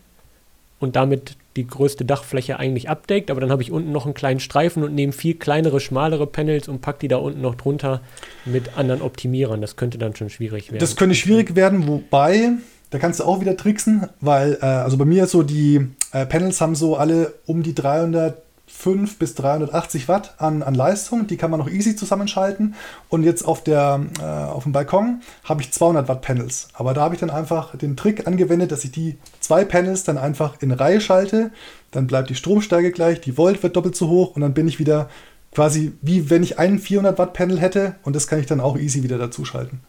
[SPEAKER 1] und damit die größte Dachfläche eigentlich abdeckt. Aber dann habe ich unten noch einen kleinen Streifen und nehme viel kleinere, schmalere Panels und packe die da unten noch drunter mit anderen Optimierern. Das könnte dann schon schwierig werden.
[SPEAKER 2] Das könnte schwierig werden, wobei, da kannst du auch wieder tricksen, weil, äh, also bei mir so die äh, Panels haben so alle um die 300 5 bis 380 Watt an, an Leistung. Die kann man noch easy zusammenschalten. Und jetzt auf, der, äh, auf dem Balkon habe ich 200 Watt Panels. Aber da habe ich dann einfach den Trick angewendet, dass ich die zwei Panels dann einfach in Reihe schalte. Dann bleibt die Stromstärke gleich, die Volt wird doppelt so hoch und dann bin ich wieder quasi wie wenn ich einen 400 Watt Panel hätte. Und das kann ich dann auch easy wieder dazu schalten.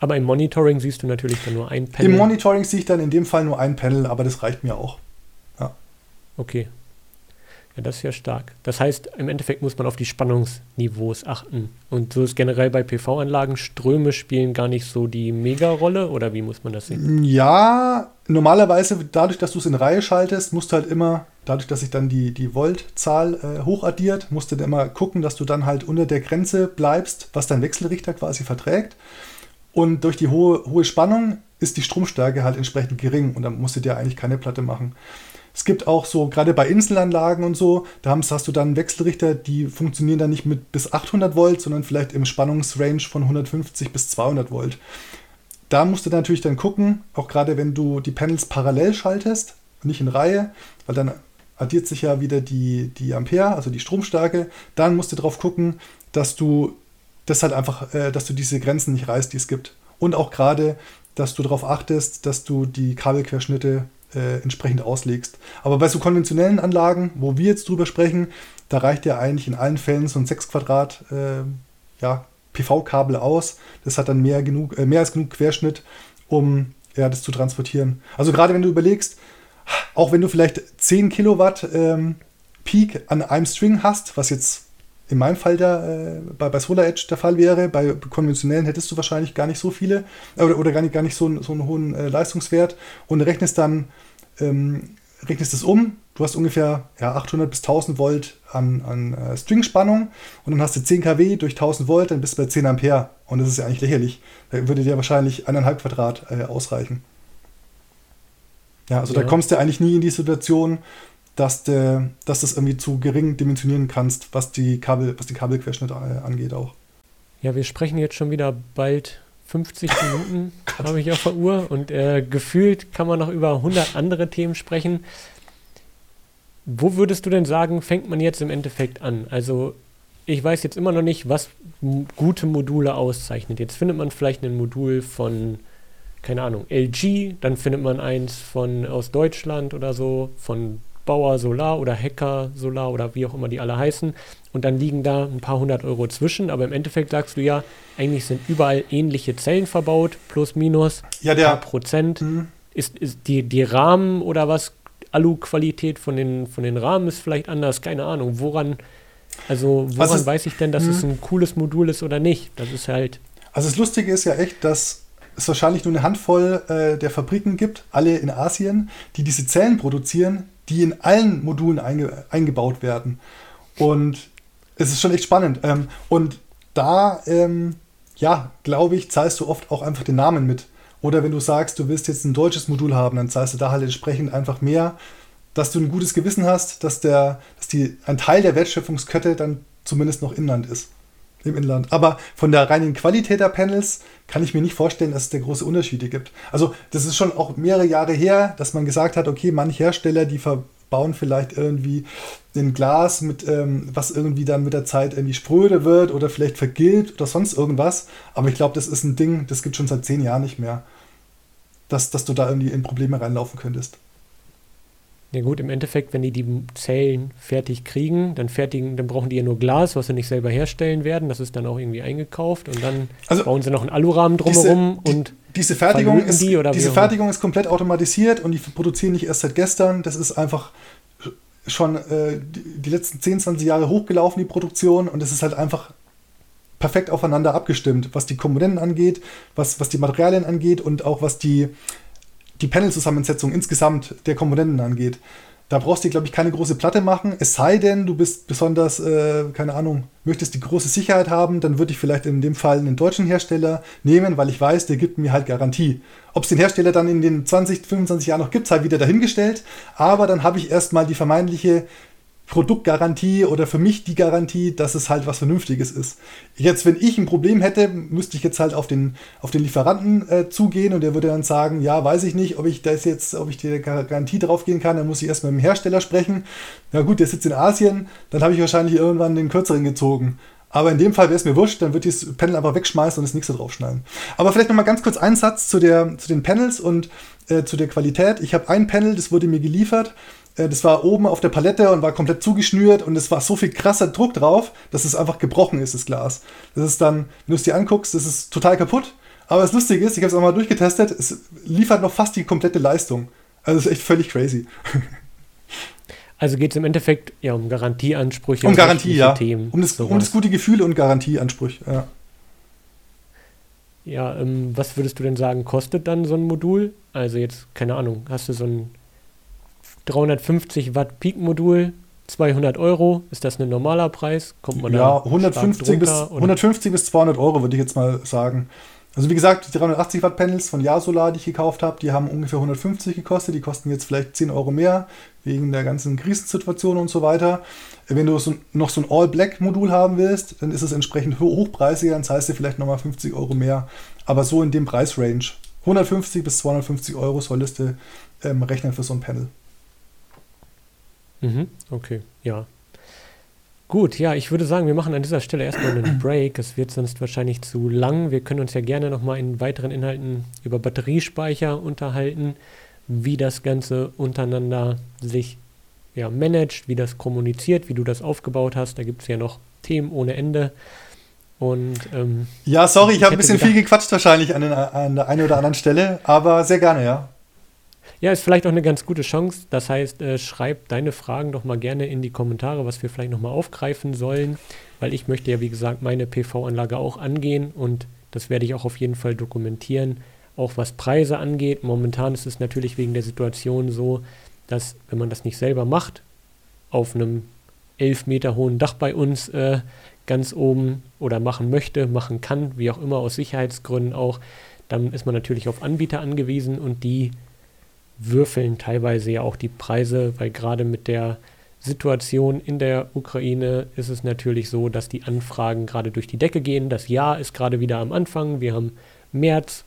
[SPEAKER 1] Aber im Monitoring siehst du natürlich dann nur ein
[SPEAKER 2] Panel. Im Monitoring sehe ich dann in dem Fall nur ein Panel, aber das reicht mir auch. Ja.
[SPEAKER 1] Okay, ja, das ist ja stark. Das heißt, im Endeffekt muss man auf die Spannungsniveaus achten. Und so ist generell bei PV-Anlagen, Ströme spielen gar nicht so die Mega-Rolle oder wie muss man das sehen?
[SPEAKER 2] Ja, normalerweise, dadurch, dass du es in Reihe schaltest, musst du halt immer, dadurch, dass sich dann die, die Voltzahl äh, hochaddiert, musst du dann immer gucken, dass du dann halt unter der Grenze bleibst, was dein Wechselrichter quasi verträgt. Und durch die hohe, hohe Spannung ist die Stromstärke halt entsprechend gering und dann musst du dir eigentlich keine Platte machen. Es gibt auch so, gerade bei Inselanlagen und so, da hast du dann Wechselrichter, die funktionieren dann nicht mit bis 800 Volt, sondern vielleicht im Spannungsrange von 150 bis 200 Volt. Da musst du natürlich dann gucken, auch gerade wenn du die Panels parallel schaltest, nicht in Reihe, weil dann addiert sich ja wieder die, die Ampere, also die Stromstärke. Dann musst du darauf gucken, dass du das halt einfach, äh, dass du diese Grenzen nicht reißt, die es gibt. Und auch gerade, dass du darauf achtest, dass du die Kabelquerschnitte äh, entsprechend auslegst. Aber bei so konventionellen Anlagen, wo wir jetzt drüber sprechen, da reicht ja eigentlich in allen Fällen so ein 6 Quadrat äh, ja, PV-Kabel aus. Das hat dann mehr, genug, äh, mehr als genug Querschnitt, um ja, das zu transportieren. Also gerade wenn du überlegst, auch wenn du vielleicht 10 Kilowatt ähm, Peak an einem String hast, was jetzt in meinem Fall der, äh, bei, bei Solar Edge der Fall wäre. Bei konventionellen hättest du wahrscheinlich gar nicht so viele äh, oder, oder gar nicht, gar nicht so, so einen hohen äh, Leistungswert und rechnest dann ähm, rechnest es um. Du hast ungefähr ja, 800 bis 1000 Volt an, an äh, Stringspannung und dann hast du 10 kW durch 1000 Volt, dann bist du bei 10 Ampere und das ist ja eigentlich lächerlich. Da würde dir wahrscheinlich eineinhalb Quadrat äh, ausreichen. Ja, also ja. da kommst du eigentlich nie in die Situation, dass, de, dass du das irgendwie zu gering dimensionieren kannst, was die, Kabel, was die Kabelquerschnitte äh, angeht auch.
[SPEAKER 1] Ja, wir sprechen jetzt schon wieder bald 50 [laughs] Minuten, habe ich auf der Uhr. Und äh, gefühlt kann man noch über 100 andere Themen sprechen. Wo würdest du denn sagen, fängt man jetzt im Endeffekt an? Also, ich weiß jetzt immer noch nicht, was gute Module auszeichnet. Jetzt findet man vielleicht ein Modul von, keine Ahnung, LG, dann findet man eins von aus Deutschland oder so, von Bauer Solar oder Hacker Solar oder wie auch immer die alle heißen. Und dann liegen da ein paar hundert Euro zwischen. Aber im Endeffekt sagst du ja, eigentlich sind überall ähnliche Zellen verbaut, plus minus,
[SPEAKER 2] ja, der,
[SPEAKER 1] paar Prozent. Mhm. Ist, ist die, die Rahmen oder was, Alu-Qualität von den, von den Rahmen ist vielleicht anders, keine Ahnung. Woran, also woran also, weiß ich denn, dass mh. es ein cooles Modul ist oder nicht? Das ist halt.
[SPEAKER 2] Also das Lustige ist ja echt, dass es wahrscheinlich nur eine Handvoll äh, der Fabriken gibt, alle in Asien, die diese Zellen produzieren, die in allen Modulen einge eingebaut werden. Und es ist schon echt spannend. Ähm, und da, ähm, ja, glaube ich, zahlst du oft auch einfach den Namen mit. Oder wenn du sagst, du willst jetzt ein deutsches Modul haben, dann zahlst du da halt entsprechend einfach mehr, dass du ein gutes Gewissen hast, dass, der, dass die, ein Teil der Wertschöpfungskette dann zumindest noch Inland ist im Inland. Aber von der reinen Qualität der Panels kann ich mir nicht vorstellen, dass es da große Unterschiede gibt. Also das ist schon auch mehrere Jahre her, dass man gesagt hat, okay, manche Hersteller, die verbauen vielleicht irgendwie ein Glas mit, ähm, was irgendwie dann mit der Zeit irgendwie spröde wird oder vielleicht vergilbt oder sonst irgendwas. Aber ich glaube, das ist ein Ding, das gibt schon seit zehn Jahren nicht mehr, dass, dass du da irgendwie in Probleme reinlaufen könntest.
[SPEAKER 1] Ja gut, im Endeffekt, wenn die die Zellen fertig kriegen, dann fertigen, dann brauchen die ja nur Glas, was sie nicht selber herstellen werden. Das ist dann auch irgendwie eingekauft und dann also bauen sie noch einen Alurahmen drumherum
[SPEAKER 2] diese,
[SPEAKER 1] und
[SPEAKER 2] diese Fertigung ist die diese Fertigung ist komplett automatisiert und die produzieren nicht erst seit gestern. Das ist einfach schon äh, die letzten 10, 20 Jahre hochgelaufen, die Produktion und es ist halt einfach perfekt aufeinander abgestimmt, was die Komponenten angeht, was, was die Materialien angeht und auch was die die Panel-Zusammensetzung insgesamt der Komponenten angeht. Da brauchst du, glaube ich, keine große Platte machen. Es sei denn, du bist besonders, äh, keine Ahnung, möchtest die große Sicherheit haben, dann würde ich vielleicht in dem Fall einen deutschen Hersteller nehmen, weil ich weiß, der gibt mir halt Garantie. Ob es den Hersteller dann in den 20, 25 Jahren noch gibt, sei wieder dahingestellt. Aber dann habe ich erstmal die vermeintliche Produktgarantie oder für mich die Garantie, dass es halt was Vernünftiges ist. Jetzt, wenn ich ein Problem hätte, müsste ich jetzt halt auf den, auf den Lieferanten äh, zugehen und der würde dann sagen, ja, weiß ich nicht, ob ich das jetzt, ob ich die Garantie draufgehen kann, dann muss ich erstmal mit dem Hersteller sprechen. Ja gut, der sitzt in Asien, dann habe ich wahrscheinlich irgendwann den kürzeren gezogen. Aber in dem Fall wäre es mir wurscht, dann würde ich das Panel einfach wegschmeißen und das nächste draufschneiden. Aber vielleicht nochmal ganz kurz ein Satz zu, der, zu den Panels und äh, zu der Qualität. Ich habe ein Panel, das wurde mir geliefert das war oben auf der Palette und war komplett zugeschnürt und es war so viel krasser Druck drauf, dass es einfach gebrochen ist, das Glas. Das ist dann, wenn du es dir anguckst, das ist total kaputt. Aber das Lustige ist, ich habe es auch mal durchgetestet, es liefert noch fast die komplette Leistung. Also es ist echt völlig crazy. [laughs]
[SPEAKER 1] Also geht es im Endeffekt ja um Garantieansprüche.
[SPEAKER 2] Um Garantie, ja. Themen, um, das, um das gute Gefühl und Garantieansprüche, ja.
[SPEAKER 1] Ja, ähm, was würdest du denn sagen, kostet dann so ein Modul? Also jetzt, keine Ahnung, hast du so ein 350 Watt Peak-Modul, 200 Euro. Ist das ein normaler Preis?
[SPEAKER 2] Kommt man ja, da 150 bis, 150 bis 200 Euro würde ich jetzt mal sagen. Also wie gesagt, die 380 Watt Panels von Yasolar, die ich gekauft habe, die haben ungefähr 150 gekostet. Die kosten jetzt vielleicht 10 Euro mehr wegen der ganzen Krisensituation und so weiter. Wenn du so, noch so ein All-Black-Modul haben willst, dann ist es entsprechend hochpreisiger, dann zahlst du vielleicht nochmal 50 Euro mehr. Aber so in dem Preisrange. 150 bis 250 Euro solltest du ähm, rechnen für so ein Panel.
[SPEAKER 1] Mhm, okay, ja. Gut, ja, ich würde sagen, wir machen an dieser Stelle erstmal einen [clears throat] Break. Es wird sonst wahrscheinlich zu lang. Wir können uns ja gerne nochmal in weiteren Inhalten über Batteriespeicher unterhalten, wie das Ganze untereinander sich ja, managt, wie das kommuniziert, wie du das aufgebaut hast. Da gibt es ja noch Themen ohne Ende. Und, ähm,
[SPEAKER 2] ja, sorry, ich habe ein bisschen gedacht, viel gequatscht wahrscheinlich an, den, an der einen oder anderen Stelle, aber sehr gerne, ja.
[SPEAKER 1] Ja, ist vielleicht auch eine ganz gute Chance. Das heißt, äh, schreib deine Fragen doch mal gerne in die Kommentare, was wir vielleicht nochmal aufgreifen sollen, weil ich möchte ja, wie gesagt, meine PV-Anlage auch angehen und das werde ich auch auf jeden Fall dokumentieren. Auch was Preise angeht. Momentan ist es natürlich wegen der Situation so, dass wenn man das nicht selber macht, auf einem 11 Meter hohen Dach bei uns äh, ganz oben oder machen möchte, machen kann, wie auch immer, aus Sicherheitsgründen auch, dann ist man natürlich auf Anbieter angewiesen und die würfeln teilweise ja auch die Preise, weil gerade mit der Situation in der Ukraine ist es natürlich so, dass die Anfragen gerade durch die Decke gehen. Das Jahr ist gerade wieder am Anfang. Wir haben März,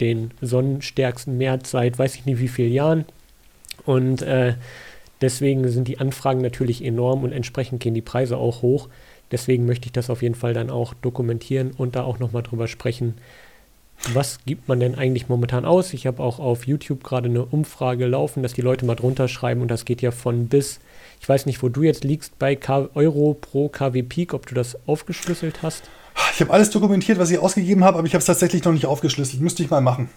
[SPEAKER 1] den sonnenstärksten März seit weiß ich nicht wie vielen Jahren. Und äh, deswegen sind die Anfragen natürlich enorm und entsprechend gehen die Preise auch hoch. Deswegen möchte ich das auf jeden Fall dann auch dokumentieren und da auch nochmal drüber sprechen, was gibt man denn eigentlich momentan aus? Ich habe auch auf YouTube gerade eine Umfrage laufen, dass die Leute mal drunter schreiben und das geht ja von bis, ich weiß nicht, wo du jetzt liegst bei K Euro pro KW Peak, ob du das aufgeschlüsselt hast.
[SPEAKER 2] Ich habe alles dokumentiert, was ich ausgegeben habe, aber ich habe es tatsächlich noch nicht aufgeschlüsselt. Müsste ich mal machen.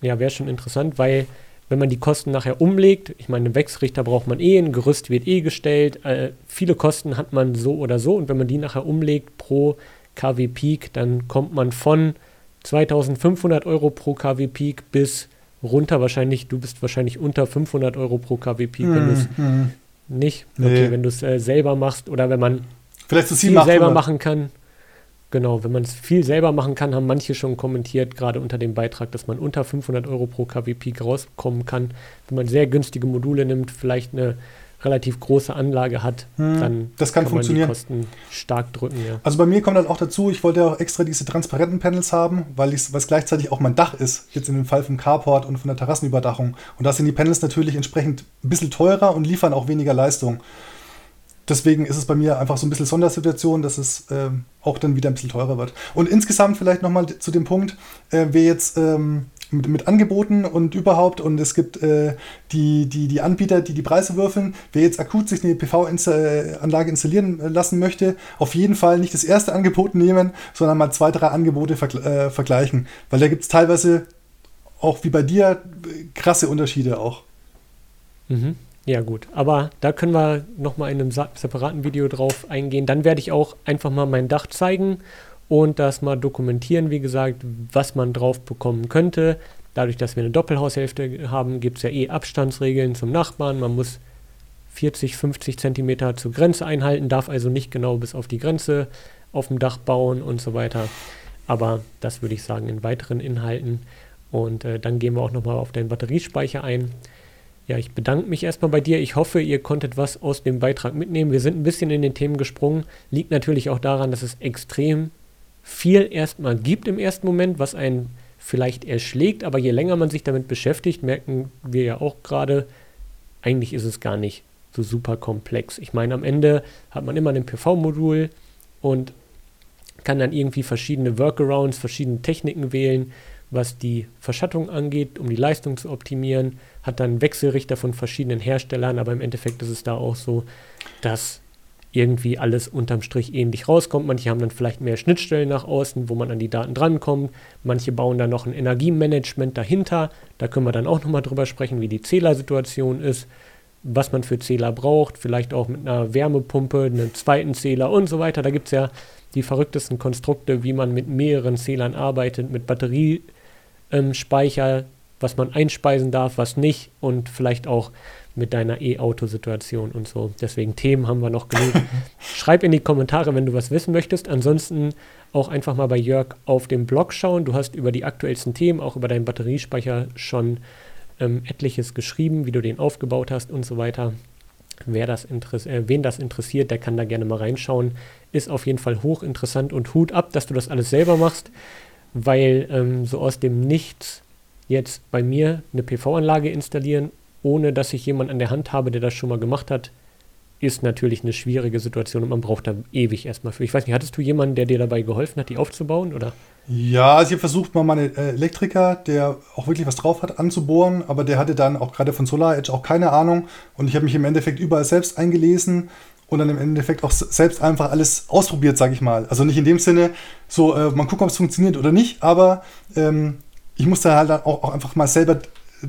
[SPEAKER 1] Ja, wäre schon interessant, weil wenn man die Kosten nachher umlegt, ich meine, einen Wechselrichter braucht man eh, ein Gerüst wird eh gestellt, äh, viele Kosten hat man so oder so und wenn man die nachher umlegt pro KW Peak, dann kommt man von 2500 Euro pro KW Peak bis runter wahrscheinlich, du bist wahrscheinlich unter 500 Euro pro KW Peak, wenn du es mm, nicht, okay, nee. wenn du es äh, selber machst oder wenn man
[SPEAKER 2] Vielleicht so
[SPEAKER 1] viel selber machen kann. Genau, wenn man es viel selber machen kann, haben manche schon kommentiert, gerade unter dem Beitrag, dass man unter 500 Euro pro KW Peak rauskommen kann. Wenn man sehr günstige Module nimmt, vielleicht eine relativ große Anlage hat, hm, dann
[SPEAKER 2] das kann, kann funktionieren.
[SPEAKER 1] man die Kosten stark drücken. Ja.
[SPEAKER 2] Also bei mir kommt dann auch dazu, ich wollte auch extra diese transparenten Panels haben, weil es gleichzeitig auch mein Dach ist, jetzt in dem Fall vom Carport und von der Terrassenüberdachung. Und da sind die Panels natürlich entsprechend ein bisschen teurer und liefern auch weniger Leistung. Deswegen ist es bei mir einfach so ein bisschen Sondersituation, dass es ähm, auch dann wieder ein bisschen teurer wird. Und insgesamt vielleicht nochmal zu dem Punkt, äh, wer jetzt ähm, mit, mit, Angeboten und überhaupt und es gibt äh, die, die, die Anbieter, die die Preise würfeln, wer jetzt akut sich eine PV-Anlage installieren lassen möchte, auf jeden Fall nicht das erste Angebot nehmen, sondern mal zwei, drei Angebote vergl äh, vergleichen. Weil da gibt es teilweise auch wie bei dir krasse Unterschiede auch.
[SPEAKER 1] Mhm. Ja, gut. Aber da können wir nochmal in einem separaten Video drauf eingehen. Dann werde ich auch einfach mal mein Dach zeigen und das mal dokumentieren, wie gesagt, was man drauf bekommen könnte. Dadurch, dass wir eine Doppelhaushälfte haben, gibt es ja eh Abstandsregeln zum Nachbarn. Man muss 40, 50 Zentimeter zur Grenze einhalten, darf also nicht genau bis auf die Grenze auf dem Dach bauen und so weiter. Aber das würde ich sagen in weiteren Inhalten. Und äh, dann gehen wir auch nochmal auf den Batteriespeicher ein. Ja, ich bedanke mich erstmal bei dir. Ich hoffe, ihr konntet was aus dem Beitrag mitnehmen. Wir sind ein bisschen in den Themen gesprungen. Liegt natürlich auch daran, dass es extrem viel erstmal gibt im ersten Moment, was einen vielleicht erschlägt. Aber je länger man sich damit beschäftigt, merken wir ja auch gerade, eigentlich ist es gar nicht so super komplex. Ich meine, am Ende hat man immer ein PV-Modul und kann dann irgendwie verschiedene Workarounds, verschiedene Techniken wählen, was die Verschattung angeht, um die Leistung zu optimieren hat dann Wechselrichter von verschiedenen Herstellern, aber im Endeffekt ist es da auch so, dass irgendwie alles unterm Strich ähnlich rauskommt. Manche haben dann vielleicht mehr Schnittstellen nach außen, wo man an die Daten drankommt. Manche bauen dann noch ein Energiemanagement dahinter. Da können wir dann auch nochmal drüber sprechen, wie die Zählersituation ist, was man für Zähler braucht, vielleicht auch mit einer Wärmepumpe, einem zweiten Zähler und so weiter. Da gibt es ja die verrücktesten Konstrukte, wie man mit mehreren Zählern arbeitet, mit Batteriespeicher, was man einspeisen darf, was nicht und vielleicht auch mit deiner E-Auto-Situation und so. Deswegen Themen haben wir noch genug. [laughs] Schreib in die Kommentare, wenn du was wissen möchtest. Ansonsten auch einfach mal bei Jörg auf dem Blog schauen. Du hast über die aktuellsten Themen, auch über deinen Batteriespeicher schon ähm, etliches geschrieben, wie du den aufgebaut hast und so weiter. Wer das äh, wen das interessiert, der kann da gerne mal reinschauen. Ist auf jeden Fall hochinteressant und Hut ab, dass du das alles selber machst, weil ähm, so aus dem Nichts jetzt bei mir eine PV-Anlage installieren, ohne dass ich jemanden an der Hand habe, der das schon mal gemacht hat, ist natürlich eine schwierige Situation und man braucht da ewig erstmal für. Ich weiß nicht, hattest du jemanden, der dir dabei geholfen hat, die aufzubauen oder?
[SPEAKER 2] Ja, also ich habe versucht, mal meinen Elektriker, der auch wirklich was drauf hat, anzubohren, aber der hatte dann auch gerade von Solar Edge auch keine Ahnung und ich habe mich im Endeffekt überall selbst eingelesen und dann im Endeffekt auch selbst einfach alles ausprobiert, sage ich mal. Also nicht in dem Sinne, so äh, man guckt, ob es funktioniert oder nicht, aber ähm, ich musste halt auch, auch einfach mal selber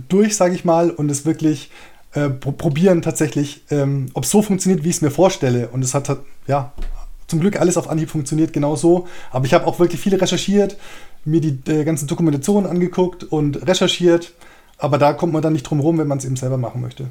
[SPEAKER 2] durch, sage ich mal, und es wirklich äh, probieren tatsächlich, ähm, ob es so funktioniert, wie ich es mir vorstelle. Und es hat, ja, zum Glück alles auf Anhieb funktioniert genau so. Aber ich habe auch wirklich viel recherchiert, mir die äh, ganzen Dokumentationen angeguckt und recherchiert. Aber da kommt man dann nicht drum rum, wenn man es eben selber machen möchte.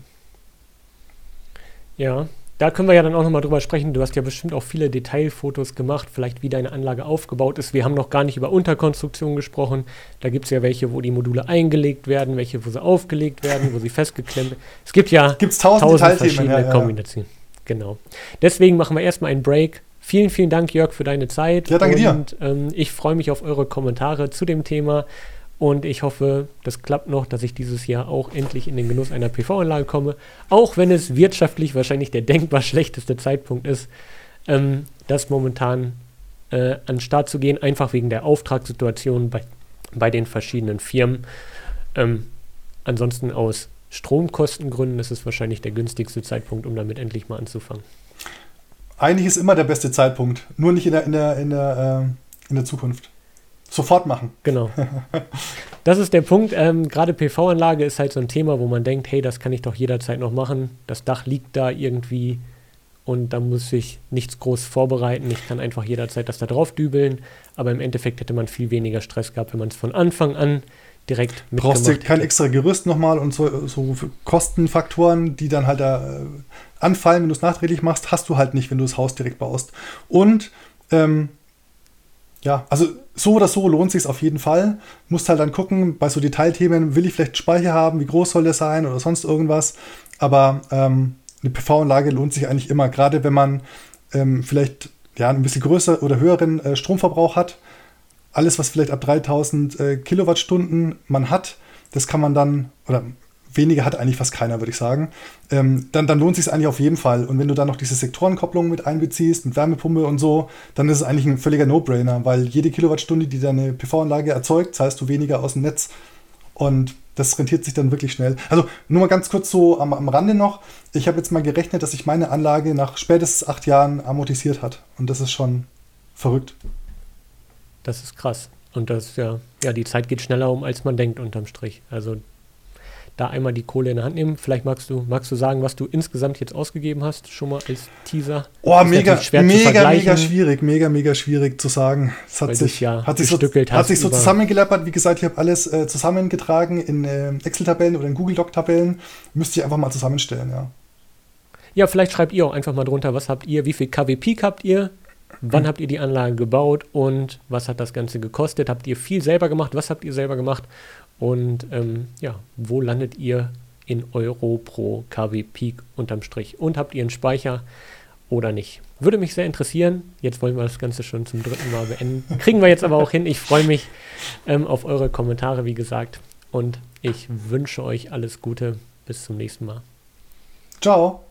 [SPEAKER 1] Ja, da können wir ja dann auch nochmal drüber sprechen. Du hast ja bestimmt auch viele Detailfotos gemacht, vielleicht wie deine Anlage aufgebaut ist. Wir haben noch gar nicht über Unterkonstruktion gesprochen. Da gibt es ja welche, wo die Module eingelegt werden, welche, wo sie aufgelegt werden, wo sie festgeklemmt werden. Es gibt ja
[SPEAKER 2] Gibt's tausend, tausend verschiedene
[SPEAKER 1] ja, ja. Kombinationen. Genau. Deswegen machen wir erstmal einen Break. Vielen, vielen Dank, Jörg, für deine Zeit.
[SPEAKER 2] Ja, danke
[SPEAKER 1] und, dir. Ähm, ich freue mich auf eure Kommentare zu dem Thema. Und ich hoffe, das klappt noch, dass ich dieses Jahr auch endlich in den Genuss einer PV-Anlage komme. Auch wenn es wirtschaftlich wahrscheinlich der denkbar [laughs] schlechteste Zeitpunkt ist, ähm, das momentan äh, an den Start zu gehen, einfach wegen der Auftragssituation bei, bei den verschiedenen Firmen. Ähm, ansonsten aus Stromkostengründen ist es wahrscheinlich der günstigste Zeitpunkt, um damit endlich mal anzufangen.
[SPEAKER 2] Eigentlich ist immer der beste Zeitpunkt, nur nicht in der, in der, in der, äh, in der Zukunft. Sofort machen.
[SPEAKER 1] Genau. [laughs] Das ist der Punkt. Ähm, Gerade PV-Anlage ist halt so ein Thema, wo man denkt, hey, das kann ich doch jederzeit noch machen. Das Dach liegt da irgendwie und da muss ich nichts groß vorbereiten. Ich kann einfach jederzeit das da drauf dübeln. Aber im Endeffekt hätte man viel weniger Stress gehabt, wenn man es von Anfang an direkt
[SPEAKER 2] mit Brauchst du kein extra Gerüst nochmal und so, so Kostenfaktoren, die dann halt da äh, anfallen, wenn du es nachträglich machst, hast du halt nicht, wenn du das Haus direkt baust. Und ähm, ja, also so oder so lohnt sich auf jeden Fall. Musst halt dann gucken, bei so Detailthemen, will ich vielleicht Speicher haben, wie groß soll der sein oder sonst irgendwas. Aber ähm, eine PV-Anlage lohnt sich eigentlich immer, gerade wenn man ähm, vielleicht ja, ein bisschen größer oder höheren äh, Stromverbrauch hat alles, was vielleicht ab 3000 äh, Kilowattstunden man hat, das kann man dann, oder weniger hat eigentlich fast keiner, würde ich sagen, ähm, dann, dann lohnt sich eigentlich auf jeden Fall. Und wenn du dann noch diese Sektorenkopplung mit einbeziehst, mit Wärmepumpe und so, dann ist es eigentlich ein völliger No-Brainer, weil jede Kilowattstunde, die deine PV-Anlage erzeugt, zahlst du weniger aus dem Netz. Und das rentiert sich dann wirklich schnell. Also nur mal ganz kurz so am, am Rande noch. Ich habe jetzt mal gerechnet, dass sich meine Anlage nach spätestens acht Jahren amortisiert hat. Und das ist schon verrückt.
[SPEAKER 1] Das ist krass. Und das, ja, ja, die Zeit geht schneller um, als man denkt, unterm Strich. Also da einmal die Kohle in der Hand nehmen. Vielleicht magst du, magst du sagen, was du insgesamt jetzt ausgegeben hast, schon mal als Teaser.
[SPEAKER 2] Oh, mega, mega, mega schwierig, mega, mega schwierig zu sagen. Es hat sich,
[SPEAKER 1] ja
[SPEAKER 2] hat sich so, hat sich so zusammengelappert. Wie gesagt, ich habe alles äh, zusammengetragen in äh, Excel-Tabellen oder in Google-Doc-Tabellen. Müsst ihr einfach mal zusammenstellen, ja.
[SPEAKER 1] Ja, vielleicht schreibt ihr auch einfach mal drunter, was habt ihr, wie viel KW Peak habt ihr, Wann habt ihr die Anlage gebaut und was hat das Ganze gekostet? Habt ihr viel selber gemacht? Was habt ihr selber gemacht? Und ähm, ja, wo landet ihr in Euro pro KW Peak unterm Strich? Und habt ihr einen Speicher oder nicht? Würde mich sehr interessieren. Jetzt wollen wir das Ganze schon zum dritten Mal beenden. Kriegen wir jetzt aber auch hin. Ich freue mich ähm, auf eure Kommentare, wie gesagt. Und ich wünsche euch alles Gute. Bis zum nächsten Mal.
[SPEAKER 2] Ciao.